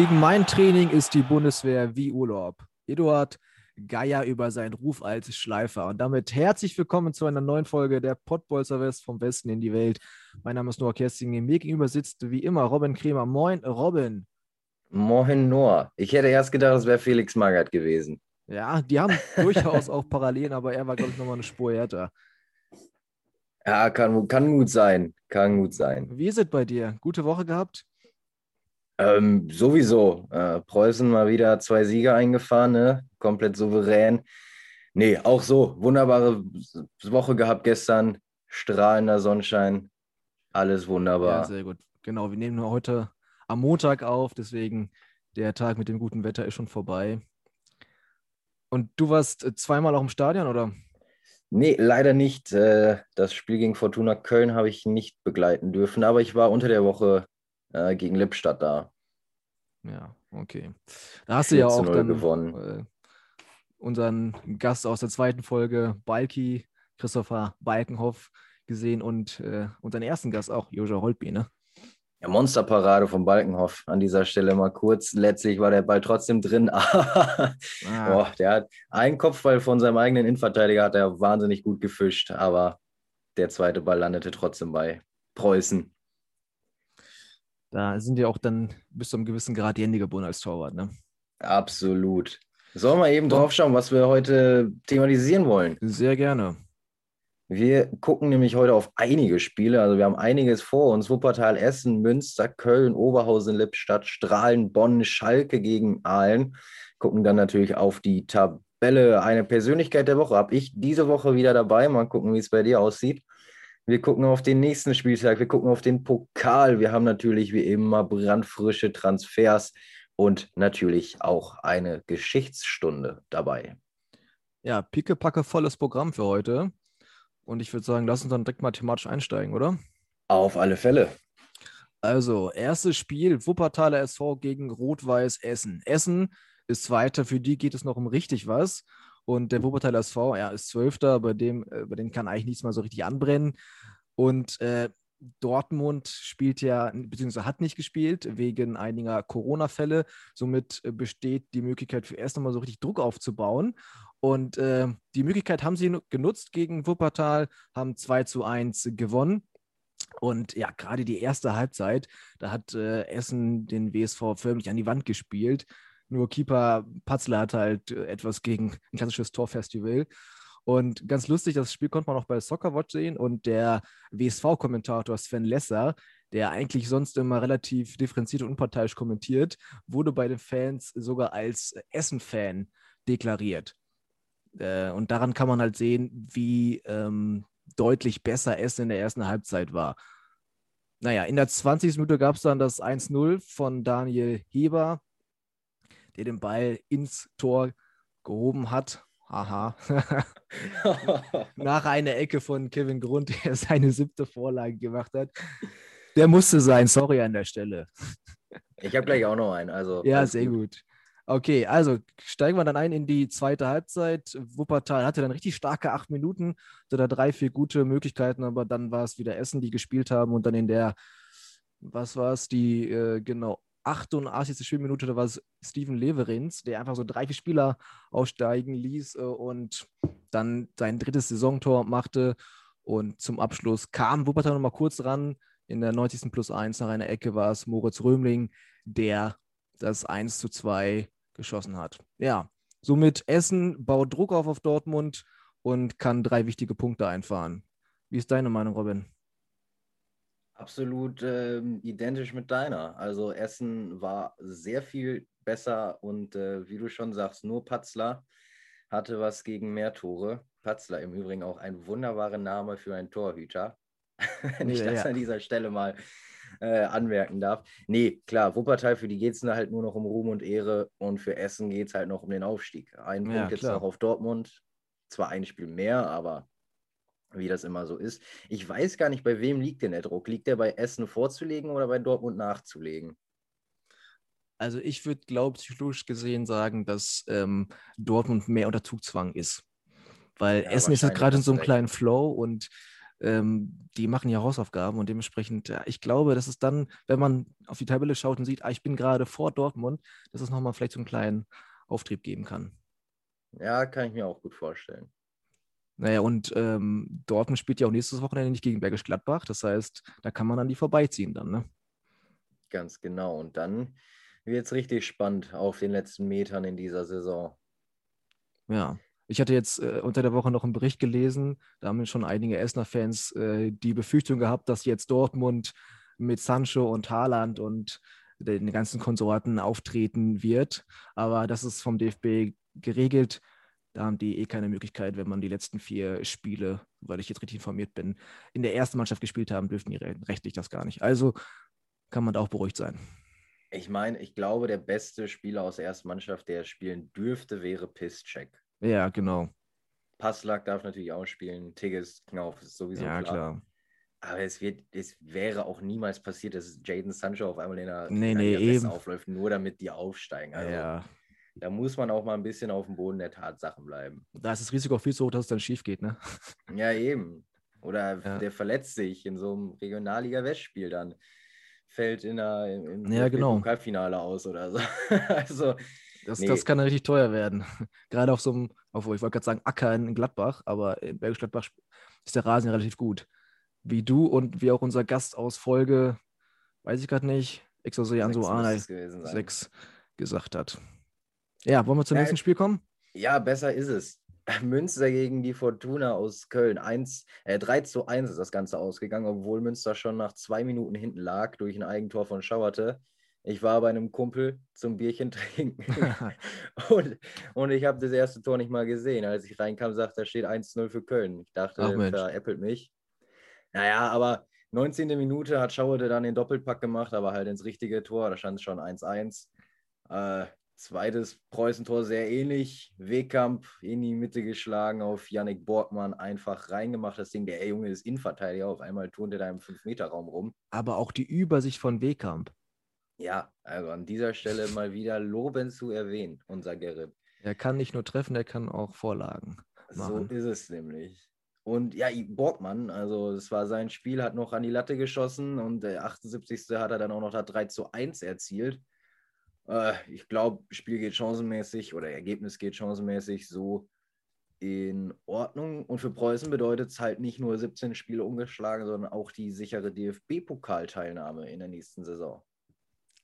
Gegen mein Training ist die Bundeswehr wie Urlaub. Eduard Geier über seinen Ruf als Schleifer. Und damit herzlich willkommen zu einer neuen Folge der Pottbolzer West vom Westen in die Welt. Mein Name ist Noah Kersting. Mir gegenüber sitzt wie immer Robin Kremer. Moin, Robin. Moin, Noah. Ich hätte erst gedacht, es wäre Felix Magath gewesen. Ja, die haben durchaus auch Parallelen, aber er war, glaube ich, nochmal eine Spur härter. Ja, kann, kann gut sein. Kann gut sein. Wie ist es bei dir? Gute Woche gehabt? Ähm, sowieso. Äh, Preußen mal wieder zwei Siege eingefahren, ne? komplett souverän. Nee, auch so. Wunderbare Woche gehabt gestern. Strahlender Sonnenschein. Alles wunderbar. Ja, sehr gut. Genau, wir nehmen heute am Montag auf, deswegen der Tag mit dem guten Wetter ist schon vorbei. Und du warst äh, zweimal auch im Stadion, oder? Nee, leider nicht. Äh, das Spiel gegen Fortuna Köln habe ich nicht begleiten dürfen, aber ich war unter der Woche äh, gegen Lippstadt da. Ja, okay. Da hast du ja auch dann gewonnen. Äh, unseren Gast aus der zweiten Folge, Balki, Christopher Balkenhoff, gesehen und äh, unseren ersten Gast auch, Joja Holtby, ne? Ja, Monsterparade von Balkenhoff an dieser Stelle mal kurz. Letztlich war der Ball trotzdem drin. ah. Boah, der hat einen Kopfball von seinem eigenen Innenverteidiger, hat er wahnsinnig gut gefischt, aber der zweite Ball landete trotzdem bei Preußen. Da sind ja auch dann bis zu einem gewissen Grad die Hände gebunden als Torwart, ne? Absolut. Sollen wir eben drauf schauen, was wir heute thematisieren wollen? Sehr gerne. Wir gucken nämlich heute auf einige Spiele. Also wir haben einiges vor uns. Wuppertal, Essen, Münster, Köln, Oberhausen, Lippstadt, Strahlen, Bonn, Schalke gegen Aalen. Gucken dann natürlich auf die Tabelle. Eine Persönlichkeit der Woche habe ich diese Woche wieder dabei. Mal gucken, wie es bei dir aussieht. Wir gucken auf den nächsten Spieltag, wir gucken auf den Pokal. Wir haben natürlich wie immer brandfrische Transfers und natürlich auch eine Geschichtsstunde dabei. Ja, pickepacke volles Programm für heute. Und ich würde sagen, lass uns dann direkt mal thematisch einsteigen, oder? Auf alle Fälle. Also, erstes Spiel: Wuppertaler SV gegen Rot-Weiß Essen. Essen ist Zweiter, für die geht es noch um richtig was. Und der Wuppertaler SV, ja, ist Zwölfter, bei dem, äh, bei dem kann eigentlich nichts mal so richtig anbrennen. Und äh, Dortmund spielt ja, beziehungsweise hat nicht gespielt wegen einiger Corona-Fälle. Somit äh, besteht die Möglichkeit für erst einmal so richtig Druck aufzubauen. Und äh, die Möglichkeit haben sie genutzt gegen Wuppertal, haben 2 zu 1 gewonnen. Und ja, gerade die erste Halbzeit, da hat äh, Essen den WSV förmlich an die Wand gespielt. Nur Keeper Patzler hat halt äh, etwas gegen ein klassisches Torfestival. Und ganz lustig, das Spiel konnte man auch bei Soccerwatch sehen. Und der WSV-Kommentator Sven Lesser, der eigentlich sonst immer relativ differenziert und unparteiisch kommentiert, wurde bei den Fans sogar als Essen-Fan deklariert. Äh, und daran kann man halt sehen, wie ähm, deutlich besser Essen in der ersten Halbzeit war. Naja, in der 20. Minute gab es dann das 1-0 von Daniel Heber der den Ball ins Tor gehoben hat. Aha. Nach einer Ecke von Kevin Grund, der seine siebte Vorlage gemacht hat. Der musste sein, sorry an der Stelle. Ich habe gleich auch noch einen. Also, ja, sehr gut. Okay, also steigen wir dann ein in die zweite Halbzeit. Wuppertal hatte dann richtig starke acht Minuten, hatte da drei, vier gute Möglichkeiten, aber dann war es wieder Essen, die gespielt haben und dann in der, was war es, die, äh, genau, 88. Spielminute, da war es Steven Leverins, der einfach so drei, vier Spieler aussteigen ließ äh, und dann sein drittes Saisontor machte. Und zum Abschluss kam Wuppertal nochmal kurz ran. In der 90. plus 1 nach einer Ecke war es Moritz Römling, der das 1 zu 2 geschossen hat. Ja, somit Essen baut Druck auf auf Dortmund und kann drei wichtige Punkte einfahren. Wie ist deine Meinung, Robin? Absolut ähm, identisch mit deiner. Also Essen war sehr viel besser und äh, wie du schon sagst, nur Patzler hatte was gegen mehr Tore. Patzler im Übrigen auch ein wunderbarer Name für einen Torhüter. Wenn ich Ja, das ja. an dieser Stelle mal äh, anmerken darf. Nee, klar, Wuppertal, für die geht es halt nur noch um Ruhm und Ehre und für Essen geht es halt noch um den Aufstieg. Ein Ja, Punkt jetzt noch auf Dortmund. Zwar ein Spiel mehr, aber wie das immer so ist. Ich weiß gar nicht, bei wem liegt denn der Druck? Liegt der bei Essen vorzulegen oder bei Dortmund nachzulegen? Also ich würde, glaube ich, psychologisch gesehen sagen, dass ähm, Dortmund mehr unter Zugzwang ist. Weil Ja, Essen ist jetzt wahrscheinlich gerade in so einem kleinen Flow und ähm, die machen ja Hausaufgaben und dementsprechend, ja, ich glaube, dass es dann, wenn man auf die Tabelle schaut und sieht, ah, ich bin gerade vor Dortmund, dass es nochmal vielleicht so einen kleinen Auftrieb geben kann. Ja, kann ich mir auch gut vorstellen. Naja, und ähm, Dortmund spielt ja auch nächstes Wochenende nicht gegen Bergisch Gladbach. Das heißt, da kann man an die vorbeiziehen dann, ne? Ganz genau. Und dann wird es richtig spannend auf den letzten Metern in dieser Saison. Ja. Ich hatte jetzt äh, unter der Woche noch einen Bericht gelesen, da haben schon einige Essener-Fans äh, die Befürchtung gehabt, dass jetzt Dortmund mit Sancho und Haaland und den ganzen Konsorten auftreten wird. Aber das ist vom DFB geregelt. Da haben die eh keine Möglichkeit, wenn man die letzten vier Spiele, weil ich jetzt richtig informiert bin, in der ersten Mannschaft gespielt haben, dürften die re- rechtlich das gar nicht. Also kann man da auch beruhigt sein. Ich meine, ich glaube, der beste Spieler aus der ersten Mannschaft, der spielen dürfte, wäre Piszczek. Ja, genau. Passlack darf natürlich auch spielen. Tigges, Knauf ist sowieso ja, klar. klar. Aber es, wird, es wäre auch niemals passiert, dass Jaden Sancho auf einmal in der, Nee, in der aufläuft, nur damit die aufsteigen. Also, ja. Da muss man auch mal ein bisschen auf dem Boden der Tatsachen bleiben. Da ist das Risiko auch viel zu hoch, dass es dann schief geht, ne? Ja, eben. Oder Ja. der verletzt sich in so einem Regionalliga-Westspiel dann. Fällt in der, im Ja, genau. Pokalfinale aus oder so. also, Das, Nee. das kann richtig teuer werden. Gerade auf so einem, obwohl ich wollte gerade sagen, Acker in Gladbach, aber in Bergisch Gladbach ist der Rasen relativ gut. Wie du und wie auch unser Gast aus Folge, weiß ich gerade nicht, gewesen sein. 6 gesagt hat. Ja, wollen wir zum Ja, nächsten Spiel kommen? Ja, besser ist es. Münster gegen die Fortuna aus Köln. 1, äh, 3 zu 1 ist das Ganze ausgegangen, obwohl Münster schon nach zwei Minuten hinten lag durch ein Eigentor von Schauerte. Ich war bei einem Kumpel zum Bierchen trinken und, und ich habe das erste Tor nicht mal gesehen. Als ich reinkam, sagt da steht 1-0 für Köln. Ich dachte, Ach, veräppelt mich. Naja, aber 19. Minute hat Schauerte dann den Doppelpack gemacht, aber halt ins richtige Tor. Da stand es schon 1-1. Äh, zweites Preußentor sehr ähnlich. Wehkamp in die Mitte geschlagen, auf Yannick Borgmann einfach reingemacht. Das Ding, der Junge ist Innenverteidiger. Auf einmal turnt er da im 5-Meter-Raum rum. Aber auch die Übersicht von Wehkamp. Ja, also an dieser Stelle mal wieder lobend zu erwähnen, unser Gerrit. Er kann nicht nur treffen, er kann auch Vorlagen So machen. ist es nämlich. Und ja, Borgmann, also es war sein Spiel, hat noch an die Latte geschossen und der 78. hat er dann auch noch das 3 zu 1 erzielt. Äh, ich glaube, Spiel geht chancenmäßig oder Ergebnis geht chancenmäßig so in Ordnung. Und für Preußen bedeutet es halt nicht nur 17 Spiele ungeschlagen, sondern auch die sichere DFB-Pokalteilnahme in der nächsten Saison.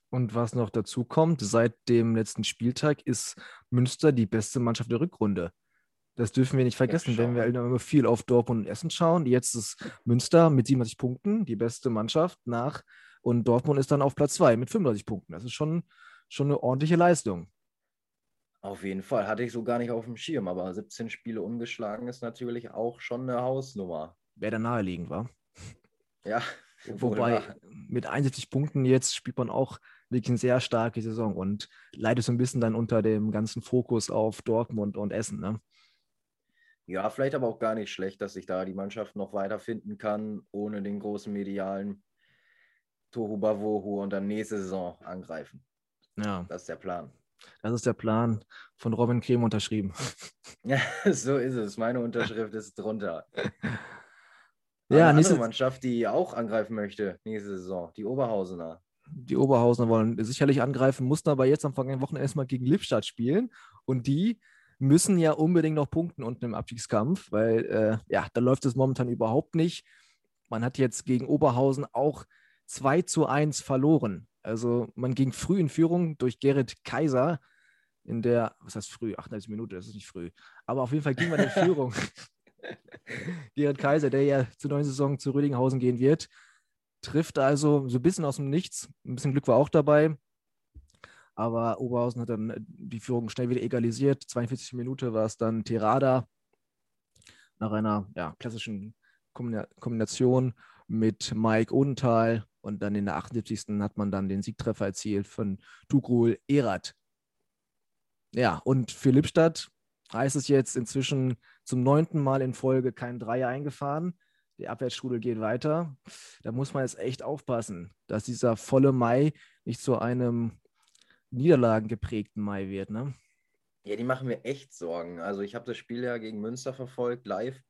Und was noch dazu kommt, seit dem letzten Spieltag ist Münster die beste Mannschaft der Rückrunde. Das dürfen wir nicht vergessen, wenn wir immer viel auf Dortmund und Essen schauen. Jetzt ist Münster mit 27 Punkten die beste Mannschaft nach und Dortmund ist dann auf Platz 2 mit 35 Punkten. Das ist schon, schon eine ordentliche Leistung. Auf jeden Fall, hatte ich so gar nicht auf dem Schirm, aber 17 Spiele ungeschlagen ist natürlich auch schon eine Hausnummer. Wer da naheliegend war. Ja, Wobei mit 71 Punkten jetzt spielt man auch wirklich eine sehr starke Saison und leidet so ein bisschen dann unter dem ganzen Fokus auf Dortmund und Essen. Ne? Ja, vielleicht aber auch gar nicht schlecht, dass sich da die Mannschaft noch weiterfinden kann, ohne den großen medialen Tohu Bavohu und dann nächste Saison angreifen. Ja, Das ist der Plan. das ist der Plan von Robin Krehm unterschrieben. Ja, so ist es. Meine Unterschrift ist drunter. Ja, Eine nächste, andere Mannschaft, die auch angreifen möchte nächste Saison, die Oberhausener. die Oberhausener wollen sicherlich angreifen, mussten aber jetzt am vergangenen Wochenende erstmal gegen Lippstadt spielen. Und die müssen ja unbedingt noch punkten unten im Abstiegskampf, weil äh, ja, da läuft es momentan überhaupt nicht. Man hat jetzt gegen Oberhausen auch 2 zu 1 verloren. Also man ging früh in Führung durch Gerrit Kaiser in der, was heißt früh, 38 Minuten, das ist nicht früh. Aber auf jeden Fall ging man in Führung. Gerrit Kaiser, der ja zur neuen Saison zu Rödinghausen gehen wird, trifft also so ein bisschen aus dem Nichts. Ein bisschen Glück war auch dabei. Aber Oberhausen hat dann die Führung schnell wieder egalisiert. 42 Minuten war es dann Terada, nach einer ja, klassischen Kombination mit Mike Odenthal und dann in der 78. hat man dann den Siegtreffer erzielt von Tugrul Erat. Ja, und für Lippstadt heißt es jetzt inzwischen zum neunten Mal in Folge kein Dreier eingefahren. Die Abwärtsstrudel geht weiter. Da muss man jetzt echt aufpassen, dass dieser volle Mai nicht zu einem niederlagengeprägten Mai wird. Ne? Ja, die machen mir echt Sorgen. Also ich habe das Spiel ja gegen Münster verfolgt, live.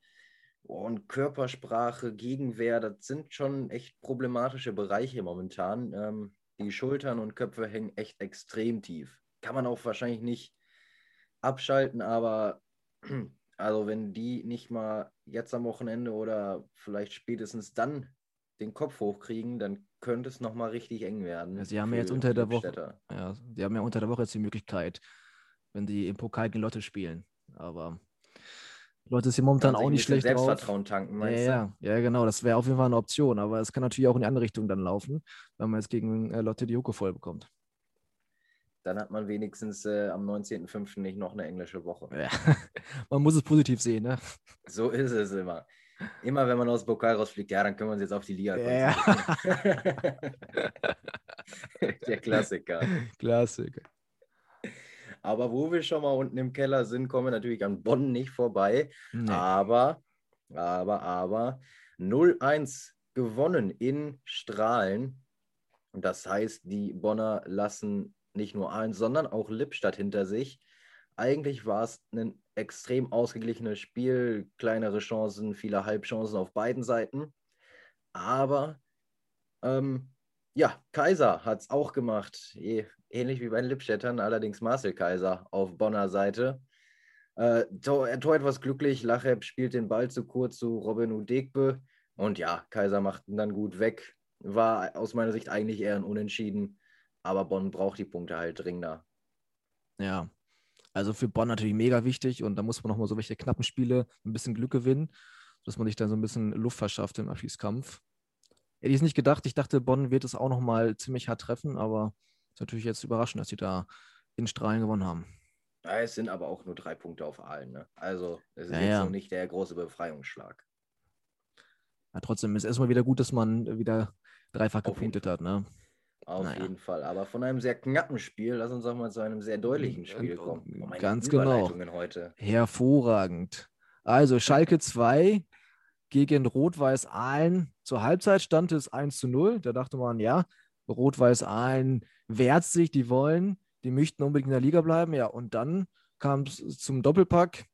Und Körpersprache, Gegenwehr, das sind schon echt problematische Bereiche momentan. Ähm, die Schultern und Köpfe hängen echt extrem tief. Kann man auch wahrscheinlich nicht abschalten, aber also wenn die nicht mal jetzt am Wochenende oder vielleicht spätestens dann den Kopf hochkriegen, dann könnte es nochmal richtig eng werden. Ja, sie haben ja jetzt unter der Woche, ja, sie haben ja unter der Woche jetzt die Möglichkeit, wenn sie im Pokal gegen Lotte spielen. Aber Leute ist hier momentan auch nicht schlecht Selbstvertrauen drauf. tanken, meinst ja, du? Ja, ja, genau. Das wäre auf jeden Fall eine Option. Aber es kann natürlich auch in die andere Richtung dann laufen, wenn man jetzt gegen äh, Lotte Hucke voll bekommt. Dann hat man wenigstens äh, am 19.05. nicht noch eine englische Woche. Ja. man muss es positiv sehen, ne? So ist es immer. Immer wenn man aus Pokal rausfliegt, ja, dann können wir uns jetzt auf die Liga ja. Der Klassiker. Klassiker. Aber wo wir schon mal unten im Keller sind, kommen wir natürlich an Bonn nicht vorbei. Nee. Aber, aber, aber 0-1 gewonnen in Strahlen. Das heißt, die Bonner lassen nicht nur eins, sondern auch Lippstadt hinter sich. Eigentlich war es ein extrem ausgeglichenes Spiel, kleinere Chancen, viele Halbchancen auf beiden Seiten. Aber ähm, ja, Kaiser hat es auch gemacht, ähnlich wie bei den Lippstädtern, allerdings Marcel Kaiser auf Bonner Seite. Äh, Tor, Tor etwas glücklich, Lacheb spielt den Ball zu kurz zu Robin Udegbe und ja, Kaiser macht ihn dann gut weg. War aus meiner Sicht eigentlich eher ein Unentschieden. Aber Bonn braucht die Punkte halt dringender. Ja, also für Bonn natürlich mega wichtig und da muss man nochmal so welche knappen Spiele ein bisschen Glück gewinnen, dass man sich dann so ein bisschen Luft verschafft im Abschiedskampf. Hätte ich es nicht gedacht. Ich dachte, Bonn wird es auch nochmal ziemlich hart treffen, aber ist natürlich jetzt überraschend, dass sie da in Strahlen gewonnen haben. Ja, es sind aber auch nur drei Punkte auf allen. Ne? Also es ist ja, jetzt ja. noch nicht der große Befreiungsschlag. Ja, trotzdem ist es erstmal wieder gut, dass man wieder dreifach gepunktet hat. Ne? Auf naja. jeden Fall. Aber von einem sehr knappen Spiel, lass uns auch mal zu einem sehr deutlichen Spiel kommen. Oh, Ganz genau. Heute. Hervorragend. Also Schalke 2 gegen Rot-Weiß Aalen. Zur Halbzeit stand es 1 zu 0. Da dachte man, ja, Rot-Weiß Aalen wehrt sich, die wollen, die möchten unbedingt in der Liga bleiben. Ja, und dann kam es zum Doppelpack.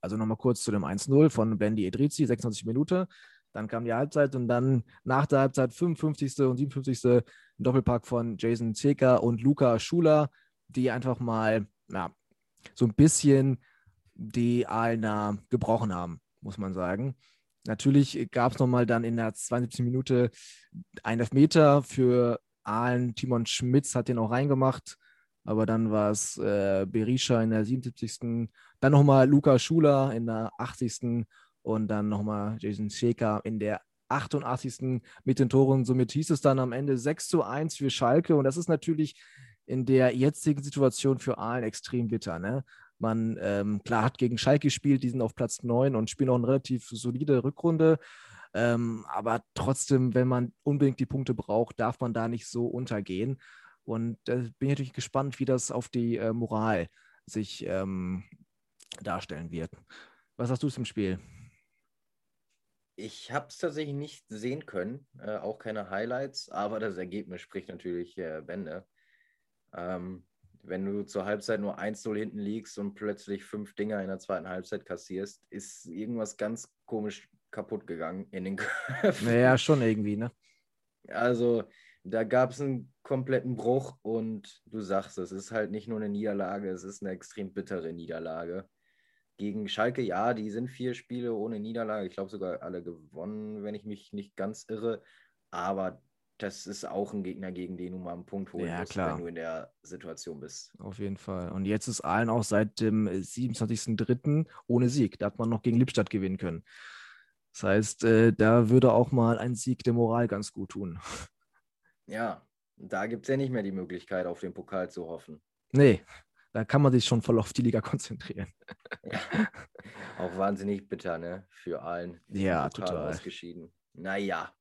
Also nochmal kurz zu dem 1-0 von Blendi Edrizi, 26 Minuten. Dann kam die Halbzeit und dann nach der Halbzeit 55. und 57. ein Doppelpack von Jason Zeker und Luca Schuler, die einfach mal ja, so ein bisschen die Aalener gebrochen haben, muss man sagen. Natürlich gab es nochmal dann in der 72. Minute einen Elfmeter für Aalen. Timon Schmitz hat den auch reingemacht. Aber dann war es äh, Berisha in der 77. Dann nochmal Luca Schuler in der 80 und dann nochmal Jason Shaker in der 88. mit den Toren. Somit hieß es dann am Ende 6 zu 1 für Schalke und das ist natürlich in der jetzigen Situation für Aalen extrem bitter. Ne? Man, ähm, klar, hat gegen Schalke gespielt, die sind auf Platz 9 und spielen auch eine relativ solide Rückrunde. Ähm, aber trotzdem, wenn man unbedingt die Punkte braucht, darf man da nicht so untergehen. Und da äh, bin ich natürlich gespannt, wie das auf die äh, Moral sich ähm, darstellen wird. Was hast du zum Spiel? Ich habe es tatsächlich nicht sehen können, äh, auch keine Highlights, aber das Ergebnis spricht natürlich äh, Bände. Ähm, wenn du zur Halbzeit nur 1-0 hinten liegst und plötzlich fünf Dinger in der zweiten Halbzeit kassierst, ist irgendwas ganz komisch kaputt gegangen in den Köpfen. Naja, schon irgendwie, ne? Also, da gab es einen kompletten Bruch und du sagst, es ist halt nicht nur eine Niederlage, es ist eine extrem bittere Niederlage. Gegen Schalke, ja, die sind vier Spiele ohne Niederlage. Ich glaube sogar alle gewonnen, wenn ich mich nicht ganz irre. Aber das ist auch ein Gegner, gegen den du mal einen Punkt holen ja, musst, klar. wenn du in der Situation bist. Auf jeden Fall. Und jetzt ist Aalen auch seit dem 27.03. ohne Sieg. Da hat man noch gegen Lippstadt gewinnen können. Das heißt, äh, da würde auch mal ein Sieg der Moral ganz gut tun. Ja, da gibt es ja nicht mehr die Möglichkeit, auf den Pokal zu hoffen. Nee, da kann man sich schon voll auf die Liga konzentrieren. Ja. Auch wahnsinnig bitter, ne? Für allen. Ja, total. Ausgeschieden. Naja,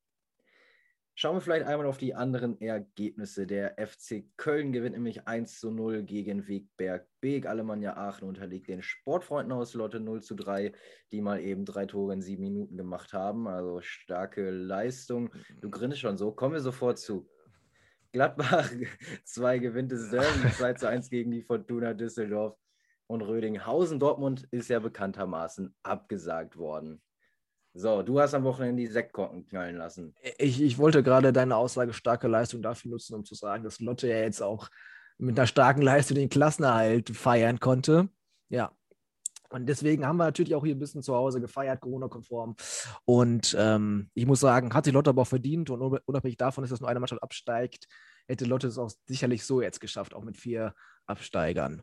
Schauen wir vielleicht einmal auf die anderen Ergebnisse. Der FC Köln gewinnt nämlich 1 zu 0 gegen Wegberg Beek. Alemannia Aachen unterliegt den Sportfreunden aus Lotte 0 zu 3, die mal eben drei Tore in sieben Minuten gemacht haben. Also starke Leistung. Du grinst schon so. Kommen wir sofort zu. Gladbach 2 gewinnt es 2 zu 1 gegen die Fortuna Düsseldorf. Und Rödinghausen Dortmund ist ja bekanntermaßen abgesagt worden. So, du hast am Wochenende die Sektkorken knallen lassen. Ich, ich wollte gerade deine Aussage starke Leistung dafür nutzen, um zu sagen, dass Lotte ja jetzt auch mit einer starken Leistung den Klassenerhalt feiern konnte. Ja. Und deswegen haben wir natürlich auch hier ein bisschen zu Hause gefeiert, Corona-konform. Und ähm, ich muss sagen, hat sich Lotte aber auch verdient. Und unabhängig davon, dass das nur eine Mannschaft absteigt, hätte Lotte es auch sicherlich so jetzt geschafft, auch mit vier Absteigern.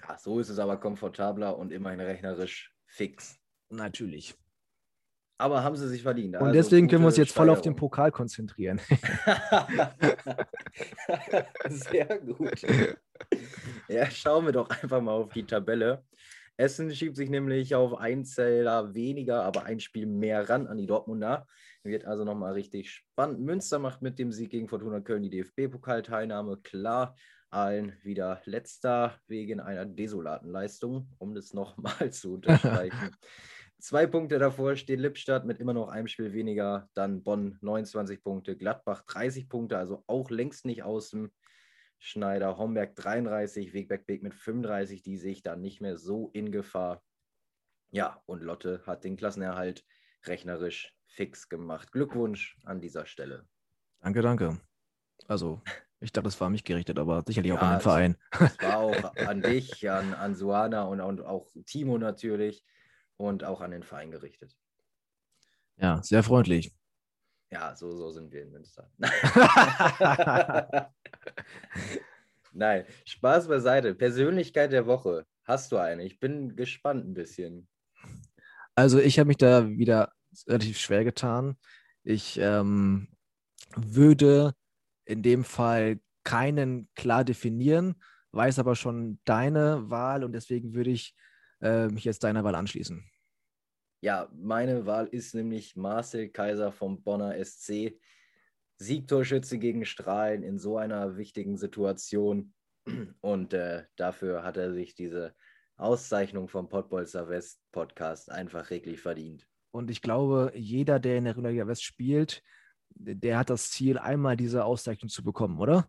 Ja, so ist es aber komfortabler und immerhin rechnerisch fix. Natürlich aber haben sie sich verdient. Und also deswegen können wir uns jetzt voll auf den Pokal konzentrieren. Sehr gut. Ja, schauen wir doch einfach mal auf die Tabelle. Essen schiebt sich nämlich auf ein Zähler weniger, aber ein Spiel mehr ran an die Dortmunder. Wird also nochmal richtig spannend. Münster macht mit dem Sieg gegen Fortuna Köln die DFB-Pokalteilnahme klar. Allen wieder letzter wegen einer desolaten Leistung, um das nochmal zu unterstreichen. Zwei Punkte davor steht Lippstadt mit immer noch einem Spiel weniger. Dann Bonn 29 Punkte, Gladbach 30 Punkte, also auch längst nicht aus dem Schneider. Homberg 33, Wegberg Beek mit 35, die sehe ich da nicht mehr so in Gefahr. Ja, und Lotte hat den Klassenerhalt rechnerisch fix gemacht. Glückwunsch an dieser Stelle. Danke, danke. Also, ich dachte, es war an mich gerichtet, aber sicherlich auch ja, an den Verein. Es war auch an dich, an, an Suana und, und auch Timo natürlich und auch an den Verein gerichtet. Ja, sehr freundlich. Ja, so, so sind wir in Münster. Nein, Spaß beiseite. Persönlichkeit der Woche. Hast du eine? Ich bin gespannt ein bisschen. Also ich habe mich da wieder relativ schwer getan. Ich ähm, würde in dem Fall keinen klar definieren, weiß aber schon deine Wahl und deswegen würde ich äh, mich jetzt deiner Wahl anschließen. Ja, meine Wahl ist nämlich Marcel Kaiser vom Bonner SC. Siegtorschütze gegen Strahlen in so einer wichtigen Situation. Und äh, dafür hat er sich diese Auszeichnung vom Pottbolzer West Podcast einfach reglich verdient. Und ich glaube, jeder, der in der Regionalliga West spielt, der hat das Ziel, einmal diese Auszeichnung zu bekommen, oder?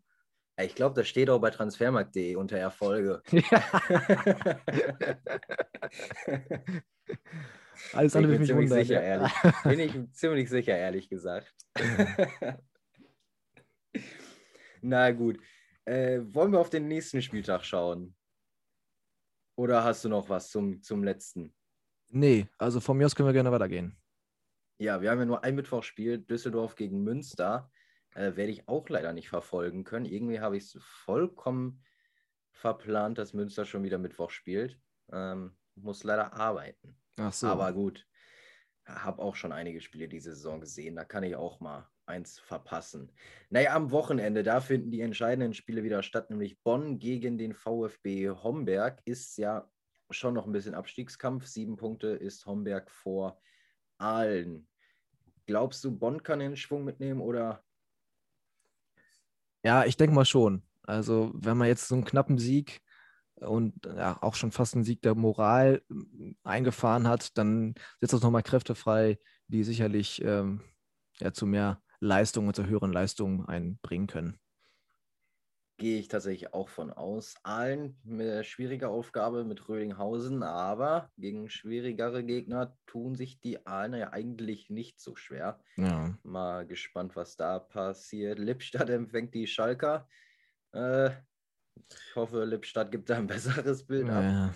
Ich glaube, das steht auch bei transfermarkt.de unter Erfolge. Ja. Alles andere bin ich mich Sicher, ehrlich. Bin ich ziemlich sicher, ehrlich gesagt. Na gut. Äh, wollen wir auf den nächsten Spieltag schauen? Oder hast du noch was zum, zum letzten? Nee, also von mir aus können wir gerne weitergehen. Ja, wir haben ja nur ein Mittwochspiel, Düsseldorf gegen Münster. Äh, werde ich auch leider nicht verfolgen können. Irgendwie habe ich es vollkommen verplant, dass Münster schon wieder Mittwoch spielt. Ähm, muss leider arbeiten. Ach so. Aber gut, habe auch schon einige Spiele diese Saison gesehen. Da kann ich auch mal eins verpassen. Naja, am Wochenende, da finden die entscheidenden Spiele wieder statt, nämlich Bonn gegen den VfB Homberg. Ist ja schon noch ein bisschen Abstiegskampf. Sieben Punkte ist Homberg vor Aalen. Glaubst du, Bonn kann den Schwung mitnehmen oder? Ja, ich denke mal schon. Also, wenn man jetzt so einen knappen Sieg und ja, auch schon fast einen Sieg der Moral eingefahren hat, dann setzt das nochmal Kräfte frei, die sicherlich ähm, ja, zu mehr Leistung und zu höheren Leistungen einbringen können. Gehe ich tatsächlich auch von aus. Aalen eine schwierige Aufgabe mit Rödinghausen, aber gegen schwierigere Gegner tun sich die Aalener ja eigentlich nicht so schwer. Ja. Mal gespannt, was da passiert. Lippstadt empfängt die Schalker. Äh, ich hoffe, Lippstadt gibt da ein besseres Bild ab. Ja.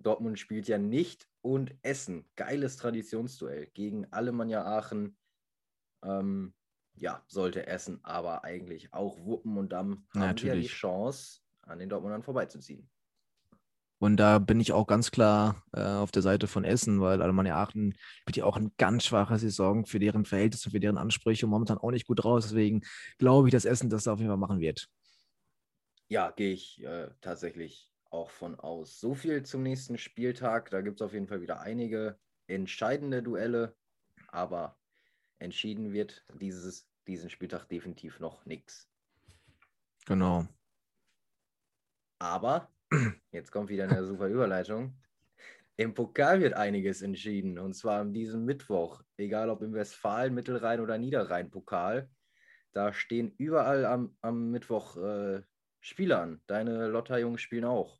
Dortmund spielt ja nicht und Essen. Geiles Traditionsduell gegen Alemannia Aachen. Ähm, ja, sollte Essen aber eigentlich auch wuppen und dann haben Natürlich. wir die Chance, an den Dortmundern vorbeizuziehen. Und da bin ich auch ganz klar äh, auf der Seite von Essen, weil Alemannia Aachen spielt ja auch eine ganz schwache Saison für deren Verhältnisse, für deren Ansprüche und momentan auch nicht gut raus. Deswegen glaube ich, dass Essen das auf jeden Fall machen wird. Ja, gehe ich äh, tatsächlich auch von aus. So viel zum nächsten Spieltag. Da gibt es auf jeden Fall wieder einige entscheidende Duelle, aber entschieden wird dieses, diesen Spieltag definitiv noch nichts. Genau. Aber, jetzt kommt wieder eine super Überleitung. Im Pokal wird einiges entschieden und zwar an diesem Mittwoch, egal ob im Westfalen, Mittelrhein oder Niederrhein-Pokal. Da stehen überall am, am Mittwoch äh, Spiele an. Deine Lotter-Jungs spielen auch.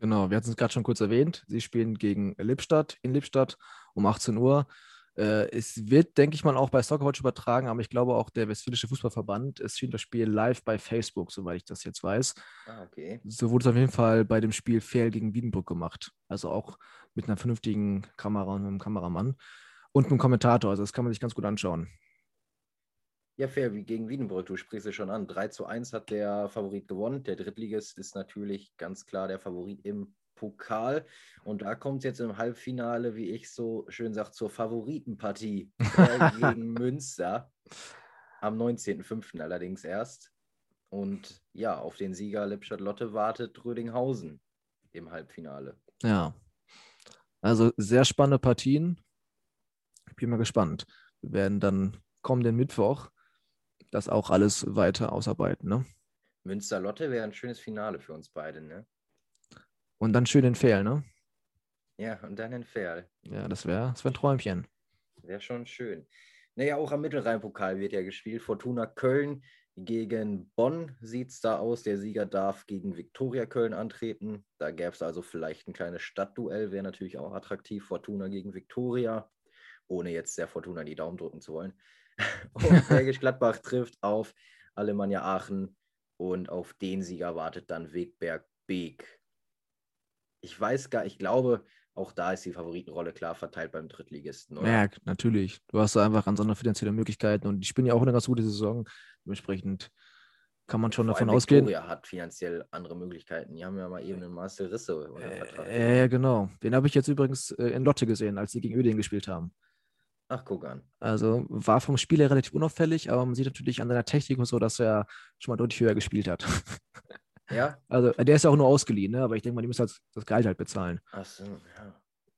Genau, wir hatten es gerade schon kurz erwähnt. Sie spielen gegen Lippstadt in Lippstadt um 18 Uhr. Äh, es wird, denke ich mal, auch bei Soccerwatch übertragen, aber ich glaube auch der Westfälische Fußballverband, es schien das Spiel live bei Facebook, soweit ich das jetzt weiß. Ah, okay. So wurde es auf jeden Fall bei dem Spiel Fair gegen Wiedenbrück gemacht. Also auch mit einer vernünftigen Kamera und einem Kameramann und einem Kommentator. Also das kann man sich ganz gut anschauen. Ja, fair, wie gegen Wiedenbrück, du sprichst es schon an. 3 zu 1 hat der Favorit gewonnen. Der Drittligist ist natürlich ganz klar der Favorit im Pokal. Und da kommt es jetzt im Halbfinale, wie ich so schön sage, zur Favoritenpartie gegen Münster. Am 19.05. allerdings erst. Und ja, auf den Sieger Lippstadt-Lotte wartet Rödinghausen im Halbfinale. Ja. Also sehr spannende Partien. Ich bin mal gespannt. Wir werden dann kommenden Mittwoch das auch alles weiter ausarbeiten. Ne? Münster-Lotte wäre ein schönes Finale für uns beide, ne? Und dann schön in Fehl, ne? Ja, und dann in Fehl. Ja, das wäre das wär ein Träumchen. Wäre schon schön. Naja, auch am Mittelrhein-Pokal wird ja gespielt. Fortuna Köln gegen Bonn sieht es da aus. Der Sieger darf gegen Viktoria Köln antreten. Da gäbe es also vielleicht ein kleines Stadtduell, wäre natürlich auch attraktiv. Fortuna gegen Viktoria, ohne jetzt der Fortuna die Daumen drücken zu wollen. Und Bergisch Gladbach trifft auf Alemannia Aachen und auf den Sieger wartet dann Wegberg Beek. Ich weiß gar, ich glaube, auch da ist die Favoritenrolle klar verteilt beim Drittligisten. Oder? Ja, natürlich. Du hast da einfach andere finanzielle Möglichkeiten und die spielen ja auch eine ganz gute Saison. Dementsprechend kann man schon Vor davon ausgehen. Victoria hat finanziell andere Möglichkeiten. Die haben ja mal eben einen Marcel Risse unter Vertrag. Äh, ja, genau. Den habe ich jetzt übrigens äh, in Lotte gesehen, als sie gegen Öding gespielt haben. Ach, guck an. Also war vom Spiel her relativ unauffällig, aber man sieht natürlich an seiner Technik und so, dass er schon mal deutlich höher gespielt hat. Ja. Also der ist ja auch nur ausgeliehen, ne? aber ich denke mal, die müssen halt das Gehalt halt bezahlen. Ach so, ja.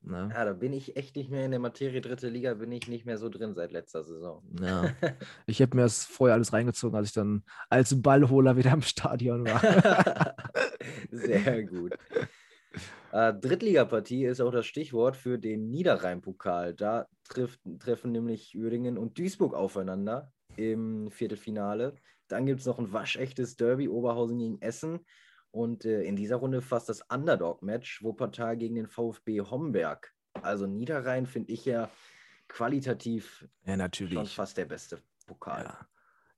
Na? Ja, da bin ich echt nicht mehr in der Materie dritte Liga, bin ich nicht mehr so drin seit letzter Saison. Ja. Ich habe mir das vorher alles reingezogen, als ich dann als Ballholer wieder im Stadion war. Sehr gut. Äh, Drittligapartie ist auch das Stichwort für den Niederrhein-Pokal. Da trifft, treffen nämlich Uerdingen und Duisburg aufeinander im Viertelfinale. Dann gibt es noch ein waschechtes Derby Oberhausen gegen Essen. Und äh, in dieser Runde fast das Underdog-Match Wuppertal gegen den VfB Homberg. Also Niederrhein finde ich ja qualitativ ja, natürlich. schon fast der beste Pokal. Ja.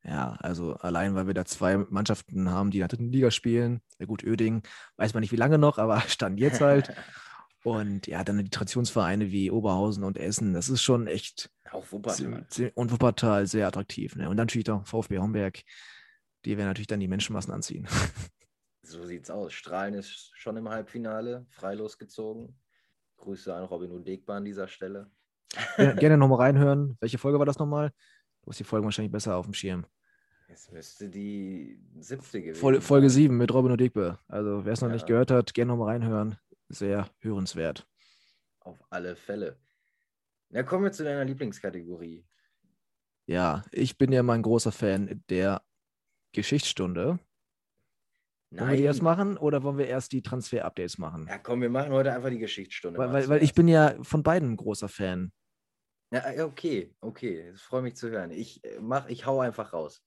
Ja, also allein, weil wir da zwei Mannschaften haben, die in der dritten Liga spielen. Ja gut, Öding weiß man nicht wie lange noch, aber stand jetzt halt. Und ja, dann die Traditionsvereine wie Oberhausen und Essen, das ist schon echt. Auch Wuppertal. Und Wuppertal sehr attraktiv. Ne? Und dann natürlich auch VfB Homberg, die werden natürlich dann die Menschenmassen anziehen. So sieht's aus. Strahlen ist schon im Halbfinale, frei losgezogen. Grüße an Robin Udegba an dieser Stelle. Ja, gerne nochmal reinhören. Welche Folge war das nochmal? Du hast die Folge wahrscheinlich besser auf dem Schirm. Es müsste die siebte gewesen Folge, Folge 7 mit Robin Udegba. Also wer es noch ja. nicht gehört hat, gerne nochmal reinhören sehr hörenswert. Auf alle Fälle. Na, kommen wir zu deiner Lieblingskategorie. Ja, ich bin ja mal ein großer Fan der Geschichtsstunde. Nein. Wollen wir die erst machen oder wollen wir erst die Transfer-Updates machen? Ja, komm, wir machen heute einfach die Geschichtsstunde. Weil, weil, weil ich bin ja von beiden ein großer Fan. Ja, okay, okay. Das freut mich zu hören. Ich, äh, mach, ich hau einfach raus.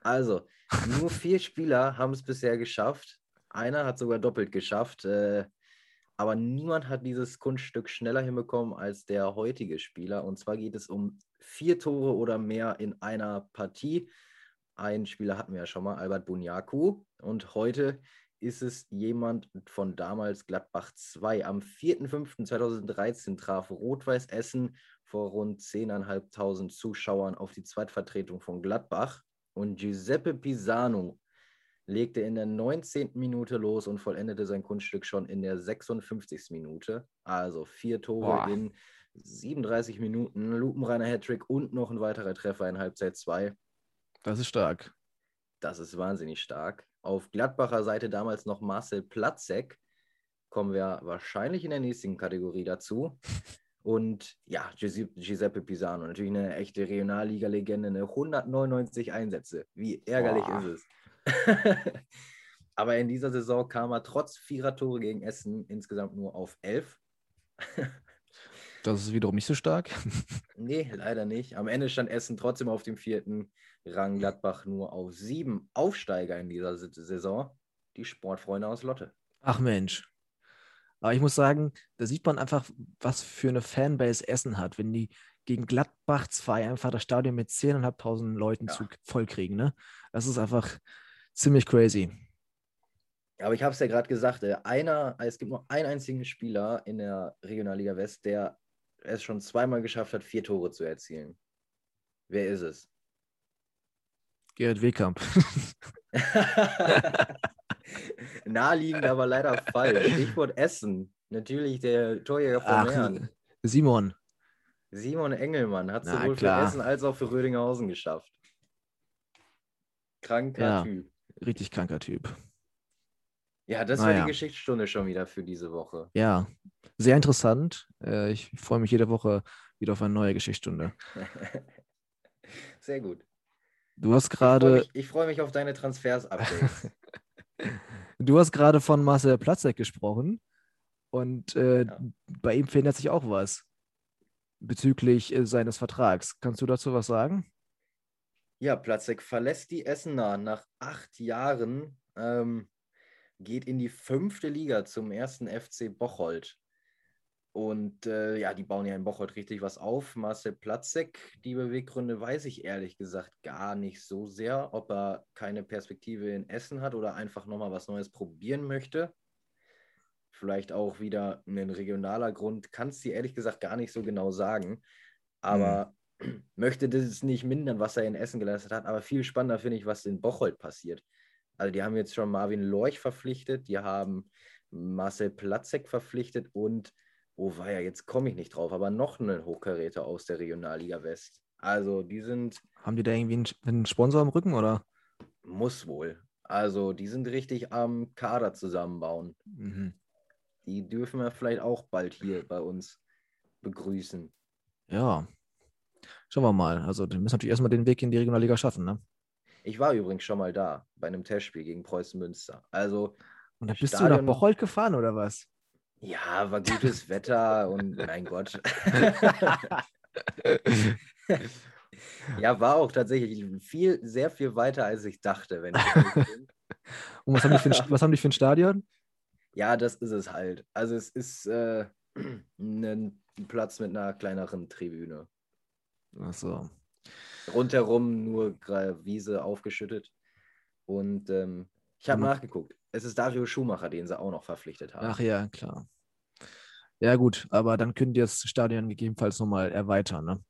Also, nur vier Spieler haben es bisher geschafft. Einer hat sogar doppelt geschafft. Äh, aber niemand hat dieses Kunststück schneller hinbekommen als der heutige Spieler. Und zwar geht es um vier Tore oder mehr in einer Partie. Einen Spieler hatten wir ja schon mal, Albert Bunyaku. Und heute ist es jemand von damals Gladbach 2. Am 4.5.2013 traf Rot-Weiß Essen vor rund 10.500 Zuschauern auf die Zweitvertretung von Gladbach. Und Giuseppe Pisano legte in der 19. Minute los und vollendete sein Kunststück schon in der 56. Minute. Also vier Tore Boah. in 37 Minuten, lupenreiner Hattrick und noch ein weiterer Treffer in Halbzeit 2. Das ist stark. Das ist wahnsinnig stark. Auf Gladbacher Seite damals noch Marcel Platzek. Kommen wir wahrscheinlich in der nächsten Kategorie dazu. Und ja, Giuseppe Pisano, natürlich eine echte Regionalliga-Legende, eine 199 Einsätze. Wie ärgerlich Boah. ist es. Aber in dieser Saison kam er trotz vierer Tore gegen Essen insgesamt nur auf elf. das ist wiederum nicht so stark. nee, leider nicht. Am Ende stand Essen trotzdem auf dem vierten Rang, Gladbach nur auf sieben Aufsteiger in dieser Saison. Die Sportfreunde aus Lotte. Ach Mensch. Aber ich muss sagen, da sieht man einfach, was für eine Fanbase Essen hat, wenn die gegen Gladbach 2 einfach das Stadion mit 10.500 Leuten ja. zu vollkriegen. Ne? Das ist einfach ziemlich crazy. Aber ich habe es ja gerade gesagt, äh, einer, es gibt nur einen einzigen Spieler in der Regionalliga West, der es schon zweimal geschafft hat, vier Tore zu erzielen. Wer ist es? Gerhard Wehkamp. Naheliegend, aber leider falsch. Stichwort Essen. Natürlich der Torjäger von Mern. Simon. Simon Engelmann hat sowohl für Essen als auch für Rödinghausen geschafft. Kranker ja, Typ. Richtig kranker Typ. Ja, das naja. war die Geschichtsstunde schon wieder für diese Woche. Ja, sehr interessant. Äh, ich freue mich jede Woche wieder auf eine neue Geschichtsstunde. sehr gut. Du hast gerade. Ich freue mich, freu mich, auf deine Transfers-Updates. du hast gerade von Marcel Platzek gesprochen und äh, ja. bei ihm verändert sich auch was bezüglich äh, seines Vertrags. Kannst du dazu was sagen? Ja, Platzek verlässt die Essener nach acht Jahren, ähm, geht in die fünfte Liga zum ersten FC Bocholt. Und äh, ja, die bauen ja in Bocholt richtig was auf. Marcel Platzek, die Beweggründe weiß ich ehrlich gesagt gar nicht so sehr, ob er keine Perspektive in Essen hat oder einfach nochmal was Neues probieren möchte. Vielleicht auch wieder ein regionaler Grund, kann es dir ehrlich gesagt gar nicht so genau sagen. Aber mhm. Möchte das nicht mindern, was er in Essen geleistet hat. Aber viel spannender finde ich, was in Bocholt passiert. Also die haben jetzt schon Marvin Lorch verpflichtet, die haben Marcel Platzek verpflichtet und oh war ja, jetzt komme ich nicht drauf, aber noch einen Hochkaräter aus der Regionalliga West. Also die sind. Haben die da irgendwie einen, einen Sponsor am Rücken oder? Muss wohl. Also die sind richtig am Kader zusammenbauen. Mhm. Die dürfen wir vielleicht auch bald hier bei uns begrüßen. Ja. Schauen wir mal. Also, die müssen natürlich erstmal den Weg in die Regionalliga schaffen, ne? Ich war übrigens schon mal da, bei einem Testspiel gegen Preußen Münster. Also. Und dann bist Stadion... du nach Bocholt gefahren, oder was? Ja, war gutes Wetter und mein Gott. ja, war auch tatsächlich viel, sehr viel weiter, als ich dachte, wenn ich Und was haben, die für ein, was haben die für ein Stadion? Ja, das ist es halt. Also es ist äh, ein Platz mit einer kleineren Tribüne. Ach so. Rundherum nur Wiese aufgeschüttet. Und ähm, ich habe mhm. nachgeguckt. Es ist Dario Schumacher, den sie auch noch verpflichtet haben. Ach ja, klar. Ja, gut, aber dann können die das Stadion gegebenenfalls nochmal erweitern, ne?